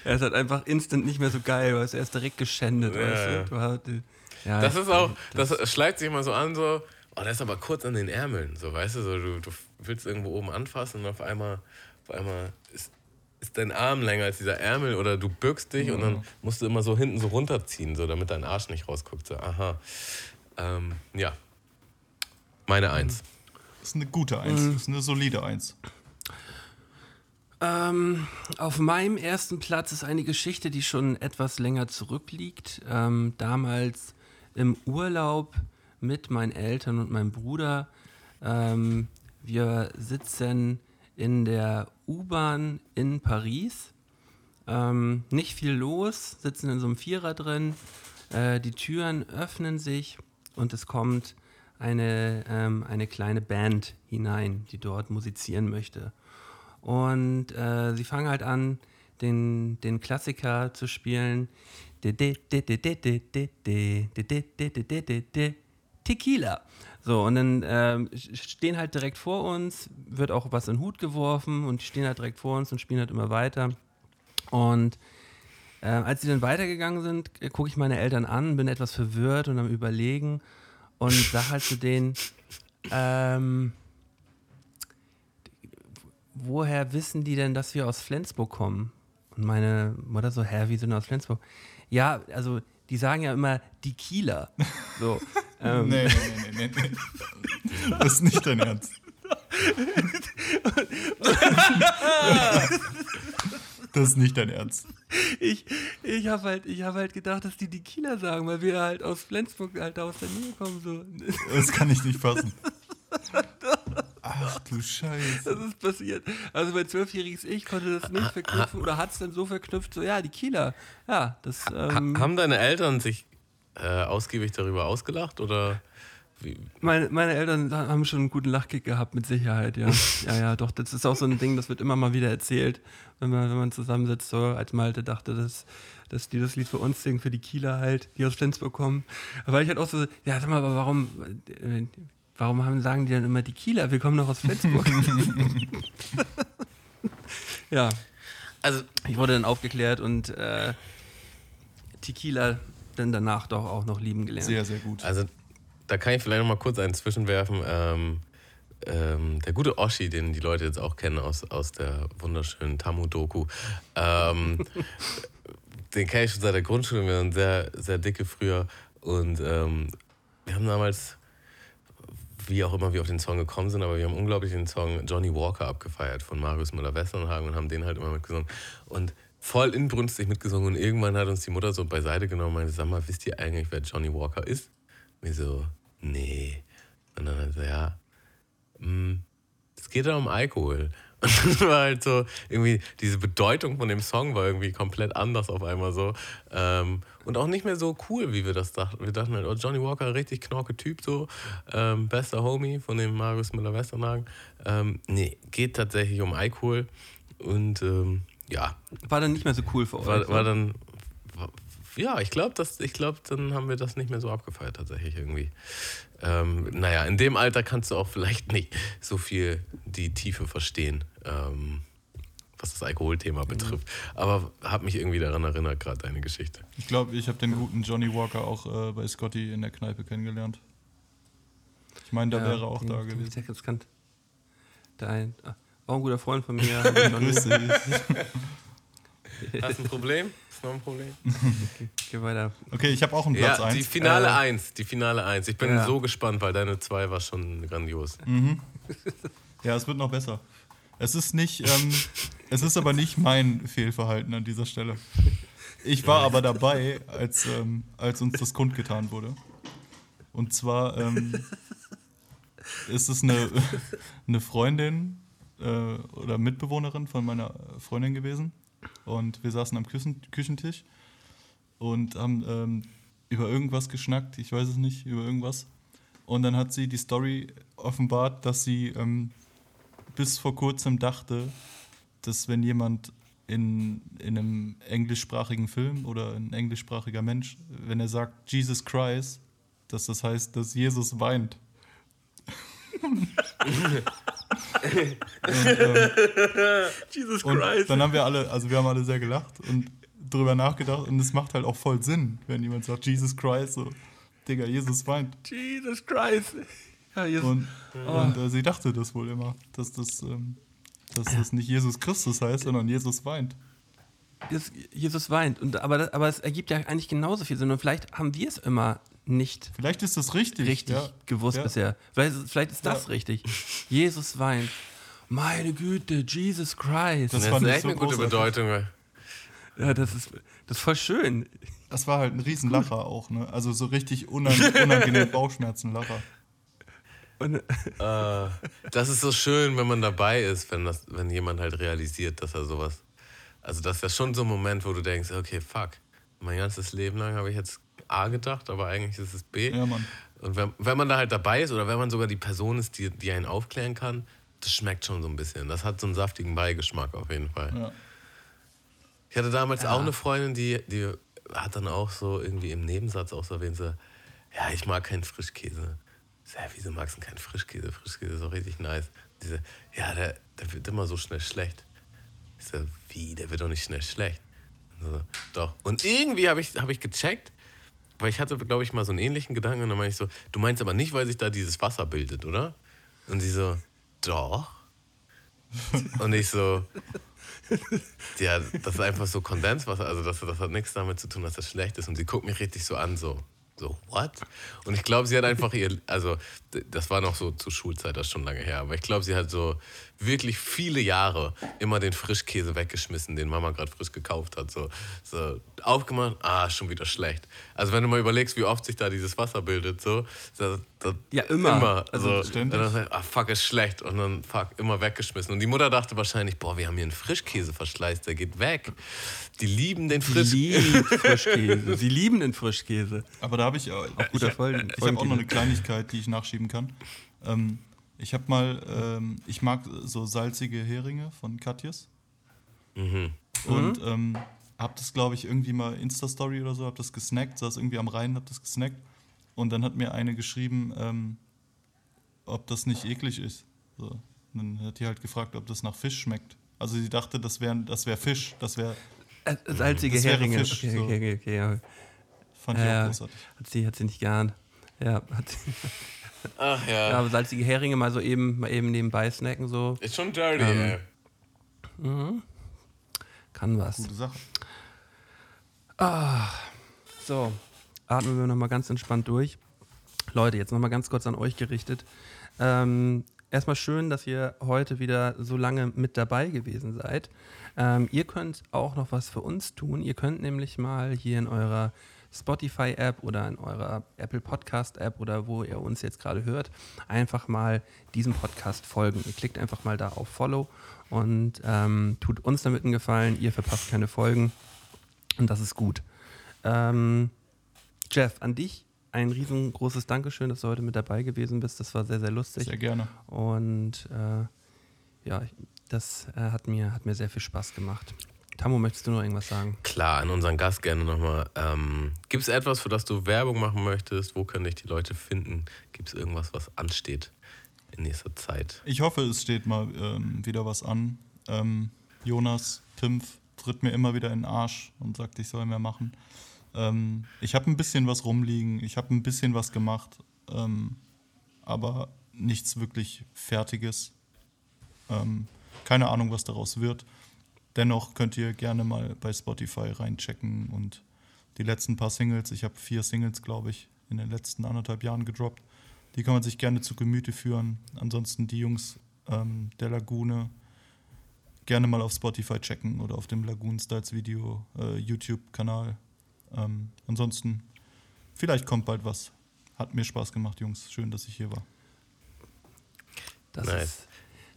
C: er ist halt einfach instant nicht mehr so geil, weil er ist direkt geschändet.
D: Ja,
C: weißt du? Du ja,
D: Das ist auch, das schleicht sich immer so an, so, oh, der ist aber kurz an den Ärmeln. So, weißt du, so, du, du willst irgendwo oben anfassen und auf einmal, auf einmal ist, ist dein Arm länger als dieser Ärmel oder du bückst dich und dann musst du immer so hinten so runterziehen, so damit dein Arsch nicht rausguckt. So, aha. Ähm, ja. Meine Eins.
E: Das ist eine gute Eins.
C: Mhm.
E: Das ist eine solide Eins.
C: Ähm, auf meinem ersten Platz ist eine Geschichte, die schon etwas länger zurückliegt. Ähm, damals im Urlaub mit meinen Eltern und meinem Bruder. Ähm, wir sitzen in der U-Bahn in Paris. Ähm, nicht viel los, sitzen in so einem Vierer drin. Äh, die Türen öffnen sich und es kommt eine, ähm, eine kleine Band hinein, die dort musizieren möchte. Und äh, sie fangen halt an, den, den Klassiker zu spielen. Tequila. So, und dann ähm, stehen halt direkt vor uns, wird auch was in den Hut geworfen und die stehen halt direkt vor uns und spielen halt immer weiter. Und äh, als sie dann weitergegangen sind, äh, gucke ich meine Eltern an, bin etwas verwirrt und am Überlegen und sag halt zu denen, ähm, woher wissen die denn, dass wir aus Flensburg kommen? Und meine Mutter so, hä, wie sind wir aus Flensburg? Ja, also die sagen ja immer die Kieler. So, ähm,
E: Nee, nee, nee, nee, nee. Das ist nicht dein Ernst. Das ist nicht dein Ernst.
C: ich, ich habe halt, ich hab halt gedacht, dass die die Kieler sagen, weil wir halt aus Flensburg halt aus der Nähe kommen. So.
E: Das kann ich nicht fassen. Ach du Scheiße.
C: Das ist passiert. Also mein zwölfjähriges Ich konnte das nicht verknüpfen oder hat es dann so verknüpft, so ja, die Kieler. Ja, das.
D: Ha
C: Ähm,
D: haben deine Eltern sich äh, ausgiebig darüber ausgelacht oder
C: Meine, meine Eltern haben schon einen guten Lachkick gehabt, mit Sicherheit, ja. Ja, ja, doch, das ist auch so ein Ding, das wird immer mal wieder erzählt, wenn man, wenn man zusammensitzt, so als Malte dachte, dass, dass die das Lied für uns singen, für die Kieler halt, die aus Flensburg kommen. Aber ich halt auch so, ja, sag mal, aber warum, warum haben, sagen die dann immer die Kieler? Wir kommen doch aus Flensburg. ja,
D: also,
C: ich wurde dann aufgeklärt und äh, Tequila dann danach doch auch noch lieben gelernt.
E: Sehr, sehr gut.
D: also, da kann ich vielleicht noch mal kurz einen zwischenwerfen. Ähm, ähm, der gute Oschi, den die Leute jetzt auch kennen aus, aus der wunderschönen Tamu-Doku, ähm, den kenne ich schon seit der Grundschule. Wir waren sehr, sehr dicke früher. Und ähm, wir haben damals, wie auch immer wir auf den Song gekommen sind, aber wir haben unglaublich den Song Johnny Walker abgefeiert von Marius Müller-Westernhagen und haben den halt immer mitgesungen. Und voll inbrünstig mitgesungen. Und irgendwann hat uns die Mutter so beiseite genommen und meinte, sag mal, wisst ihr eigentlich, wer Johnny Walker ist? Wir so, nee. Und dann hat er, ja, mm, es geht da um Alkohol. Und das war halt so, irgendwie, diese Bedeutung von dem Song war irgendwie komplett anders auf einmal so. Ähm, und auch nicht mehr so cool, wie wir das dachten. Wir dachten halt, oh, Johnny Walker, richtig knorke Typ, so. Ähm, bester Homie von dem Marius Müller-Westernhagen. Ähm, nee, geht tatsächlich um Alkohol. Und ähm, ja,
C: War dann nicht mehr so cool für euch.
D: war, war dann. Ja, ich glaube, ich glaub, dann haben wir das nicht mehr so abgefeiert, tatsächlich irgendwie. Ähm, naja, in dem Alter kannst du auch vielleicht nicht so viel die Tiefe verstehen, ähm, was das Alkoholthema betrifft. Aber hat mich irgendwie daran erinnert, gerade deine Geschichte.
E: Ich glaube, ich habe den guten Johnny Walker auch äh, bei Scotty in der Kneipe kennengelernt. Ich meine, da
C: Ja,
E: wäre er auch
C: den-
E: da
C: den
E: gewesen.
C: ich jetzt kannt. Dein, ah, auch ein guter Freund von mir. hab
D: Hast du ein Problem? Ist noch ein Problem?
C: Geh weiter.
E: Okay, ich habe auch einen Platz
D: Ja,
E: 1.
D: die Finale
C: Äh,
D: 1. Die Finale 1. Ich bin
C: ja.
D: so gespannt, weil deine 2 war schon grandios.
E: Ja, es wird noch besser. Es ist nicht, ähm, es ist aber nicht mein Fehlverhalten an dieser Stelle. Ich war aber dabei, als, ähm, als uns das kundgetan wurde. Und zwar ähm, ist es eine, eine Freundin äh, oder Mitbewohnerin von meiner Freundin gewesen. Und wir saßen am Küchen Küchentisch und haben ähm, über irgendwas geschnackt, ich weiß es nicht, über irgendwas. Und dann hat sie die Story offenbart, dass sie ähm, bis vor kurzem dachte, dass wenn jemand in, in einem englischsprachigen Film oder ein englischsprachiger Mensch, wenn er sagt Jesus Christ, dass das heißt, dass Jesus weint.
C: Jesus
E: Und dann haben wir alle, also wir haben alle sehr gelacht und drüber nachgedacht und es macht halt auch voll Sinn, wenn jemand sagt Jesus Christ, so, Digga, Jesus weint.
C: Jesus Christ. Ja, Jesus.
E: Und, und äh, sie dachte das wohl immer, dass das, ähm, dass das nicht Jesus Christus heißt, sondern Jesus weint.
C: Jesus, Jesus weint. Und, aber, das, aber es ergibt ja eigentlich genauso viel Sinn. Und vielleicht haben wir es immer nicht
E: Vielleicht ist das richtig.
C: richtig
E: ja.
C: gewusst
E: Ja.
C: bisher. Vielleicht, ist- vielleicht ist das
E: Ja.
C: richtig. Jesus weint. Meine Güte, Jesus Christ.
E: Das
D: Das
E: fand
D: ist
E: ich
D: echt
E: so
D: eine gute. Bedeutung.
C: ja, das ist, das ist voll schön.
E: Das war halt ein Riesenlacher auch, ne? Also so richtig unan unangenehm Bauchschmerzenlacher.
C: Und,
D: Äh, das ist so schön, wenn man dabei ist, wenn, das, wenn jemand halt realisiert, dass er sowas. Also, das ist ja schon so ein Moment, wo du denkst: Okay, fuck, mein ganzes Leben lang habe ich jetzt A gedacht, aber eigentlich ist es B.
E: Ja, Mann.
D: Und wenn, wenn man da halt dabei ist oder wenn man sogar die Person ist, die, die einen aufklären kann, das schmeckt schon so ein bisschen. Das hat so einen saftigen Beigeschmack auf jeden Fall.
E: Ja.
D: Ich hatte damals auch eine Freundin, die, die hat dann auch so irgendwie im Nebensatz auch so erwähnt, so, ja, ich mag keinen Frischkäse. Ich so, ja, wieso magst du keinen Frischkäse? Frischkäse ist auch richtig nice. Diese, ja, der, der wird immer so schnell schlecht. Ich so, wie, der wird doch nicht schnell schlecht. So, doch. Und irgendwie habe ich, hab ich gecheckt, weil ich hatte, glaube ich, mal so einen ähnlichen Gedanken und dann meinte ich so, du meinst aber nicht, weil sich da dieses Wasser bildet, oder? Und sie so, doch. Und ich so, ja, das ist einfach so Kondenswasser. Also das, das hat nichts damit zu tun, dass das schlecht ist. Und sie guckt mich richtig so an, so, so, what? Und ich glaube, sie hat einfach ihr, also das war noch so zur Schulzeit, das ist schon lange her. Aber ich glaube, sie hat so wirklich viele Jahre immer den Frischkäse weggeschmissen, den Mama gerade frisch gekauft hat. So, so aufgemacht, ah, schon wieder schlecht. Also wenn du mal überlegst, wie oft sich da dieses Wasser bildet, so, da Das
C: Ja, immer.
D: Immer.
C: Also
D: Also,
E: ständig.
D: dann sagt, ah, fuck, ist schlecht. Und dann, fuck, immer weggeschmissen. Und die Mutter dachte wahrscheinlich, boah, wir haben hier einen Frischkäseverschleiß, der geht weg. Die lieben den
C: Sie
D: Frisch...
C: lieben Frischkäse. Sie lieben den Frischkäse.
E: Aber da habe ich auch, ich,
C: guter
E: hab-
C: Folgen-
E: ich habe auch noch eine Kleinigkeit, die ich nachschieben kann. Ähm, ich habe mal, ähm, ich mag so salzige Heringe von Katjes. Und ähm, habe das, glaube ich, irgendwie mal Insta-Story oder so, habe das gesnackt, saß irgendwie am Rhein, habe das gesnackt. Und dann hat mir eine geschrieben, ähm, ob das nicht eklig ist. So. Und dann hat die halt gefragt, ob das nach Fisch schmeckt. Also sie dachte, das wäre das wär Fisch, das wäre,
C: Äh, salzige
E: Das wäre
C: Heringe.
E: Fisch,
C: okay,
E: so.
C: okay, okay, okay, ja.
E: fand ich
C: Ja,
E: auch großartig.
C: Hat sie, hat sie nicht geahnt. Ja, hat sie,
D: Ach
C: ja,
D: ja.
C: aber salzige Heringe mal so eben, mal eben nebenbei snacken, so
D: Ist schon dirty,
C: Ähm,
D: ey.
C: kann was.
E: Gute Sache.
C: So, atmen wir nochmal ganz entspannt durch. Leute, jetzt nochmal ganz kurz an euch gerichtet. Ähm, erstmal schön, dass ihr heute wieder so lange mit dabei gewesen seid. Ähm, ihr könnt auch noch was für uns tun. Ihr könnt nämlich mal hier in eurer Spotify-App oder in eurer Apple Podcast-App oder wo ihr uns jetzt gerade hört, einfach mal diesem Podcast folgen. Ihr klickt einfach mal da auf Follow und ähm, tut uns damit einen Gefallen. Ihr verpasst keine Folgen und das ist gut. Ähm, Jeff, an dich ein riesengroßes Dankeschön, dass du heute mit dabei gewesen bist. Das war sehr, sehr lustig.
E: Sehr gerne.
C: Und äh, ja, das äh, hat, mir, hat mir sehr viel Spaß gemacht. Tammo, möchtest du noch irgendwas sagen?
D: Klar, an unseren Gast gerne nochmal. Ähm, Gibt es etwas, für das du Werbung machen möchtest? Wo können dich die Leute finden? Gibt es irgendwas, was ansteht in nächster Zeit?
E: Ich hoffe, es steht mal ähm, wieder was an. Ähm, Jonas Pimpf tritt mir immer wieder in den Arsch und sagt, ich soll mehr machen. Ähm, ich habe ein bisschen was rumliegen, ich habe ein bisschen was gemacht, ähm, aber nichts wirklich Fertiges. Ähm, keine Ahnung, was daraus wird. Dennoch könnt ihr gerne mal bei Spotify reinchecken und die letzten paar Singles, ich habe vier Singles, glaube ich, in den letzten anderthalb Jahren gedroppt. Die kann man sich gerne zu Gemüte führen. Ansonsten die Jungs ähm, der Lagune gerne mal auf Spotify checken oder auf dem Lagoon Styles Video äh, YouTube-Kanal. Ähm, ansonsten, vielleicht kommt bald was. Hat mir Spaß gemacht, Jungs. Schön, dass ich hier war.
C: Das,
D: Nice.
C: ist,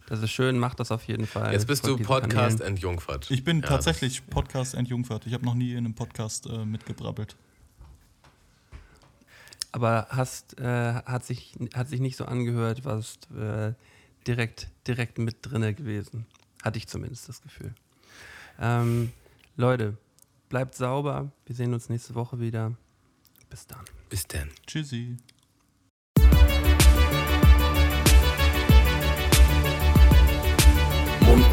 C: das ist schön, mach das auf jeden Fall.
D: Jetzt bist du Podcast entjungfert.
E: Ich bin
D: Ja,
E: tatsächlich Podcast Entjungfert. Ich habe noch nie in einem Podcast äh, mitgebrabbelt.
C: Aber hast, äh, hat, sich, hat sich nicht so angehört, was äh, direkt, direkt mit drinne gewesen. Hatte ich zumindest das Gefühl. Ähm, Leute, bleibt sauber. Wir sehen uns nächste Woche wieder. Bis dann.
D: Das- Bis dann.
E: Tschüssi.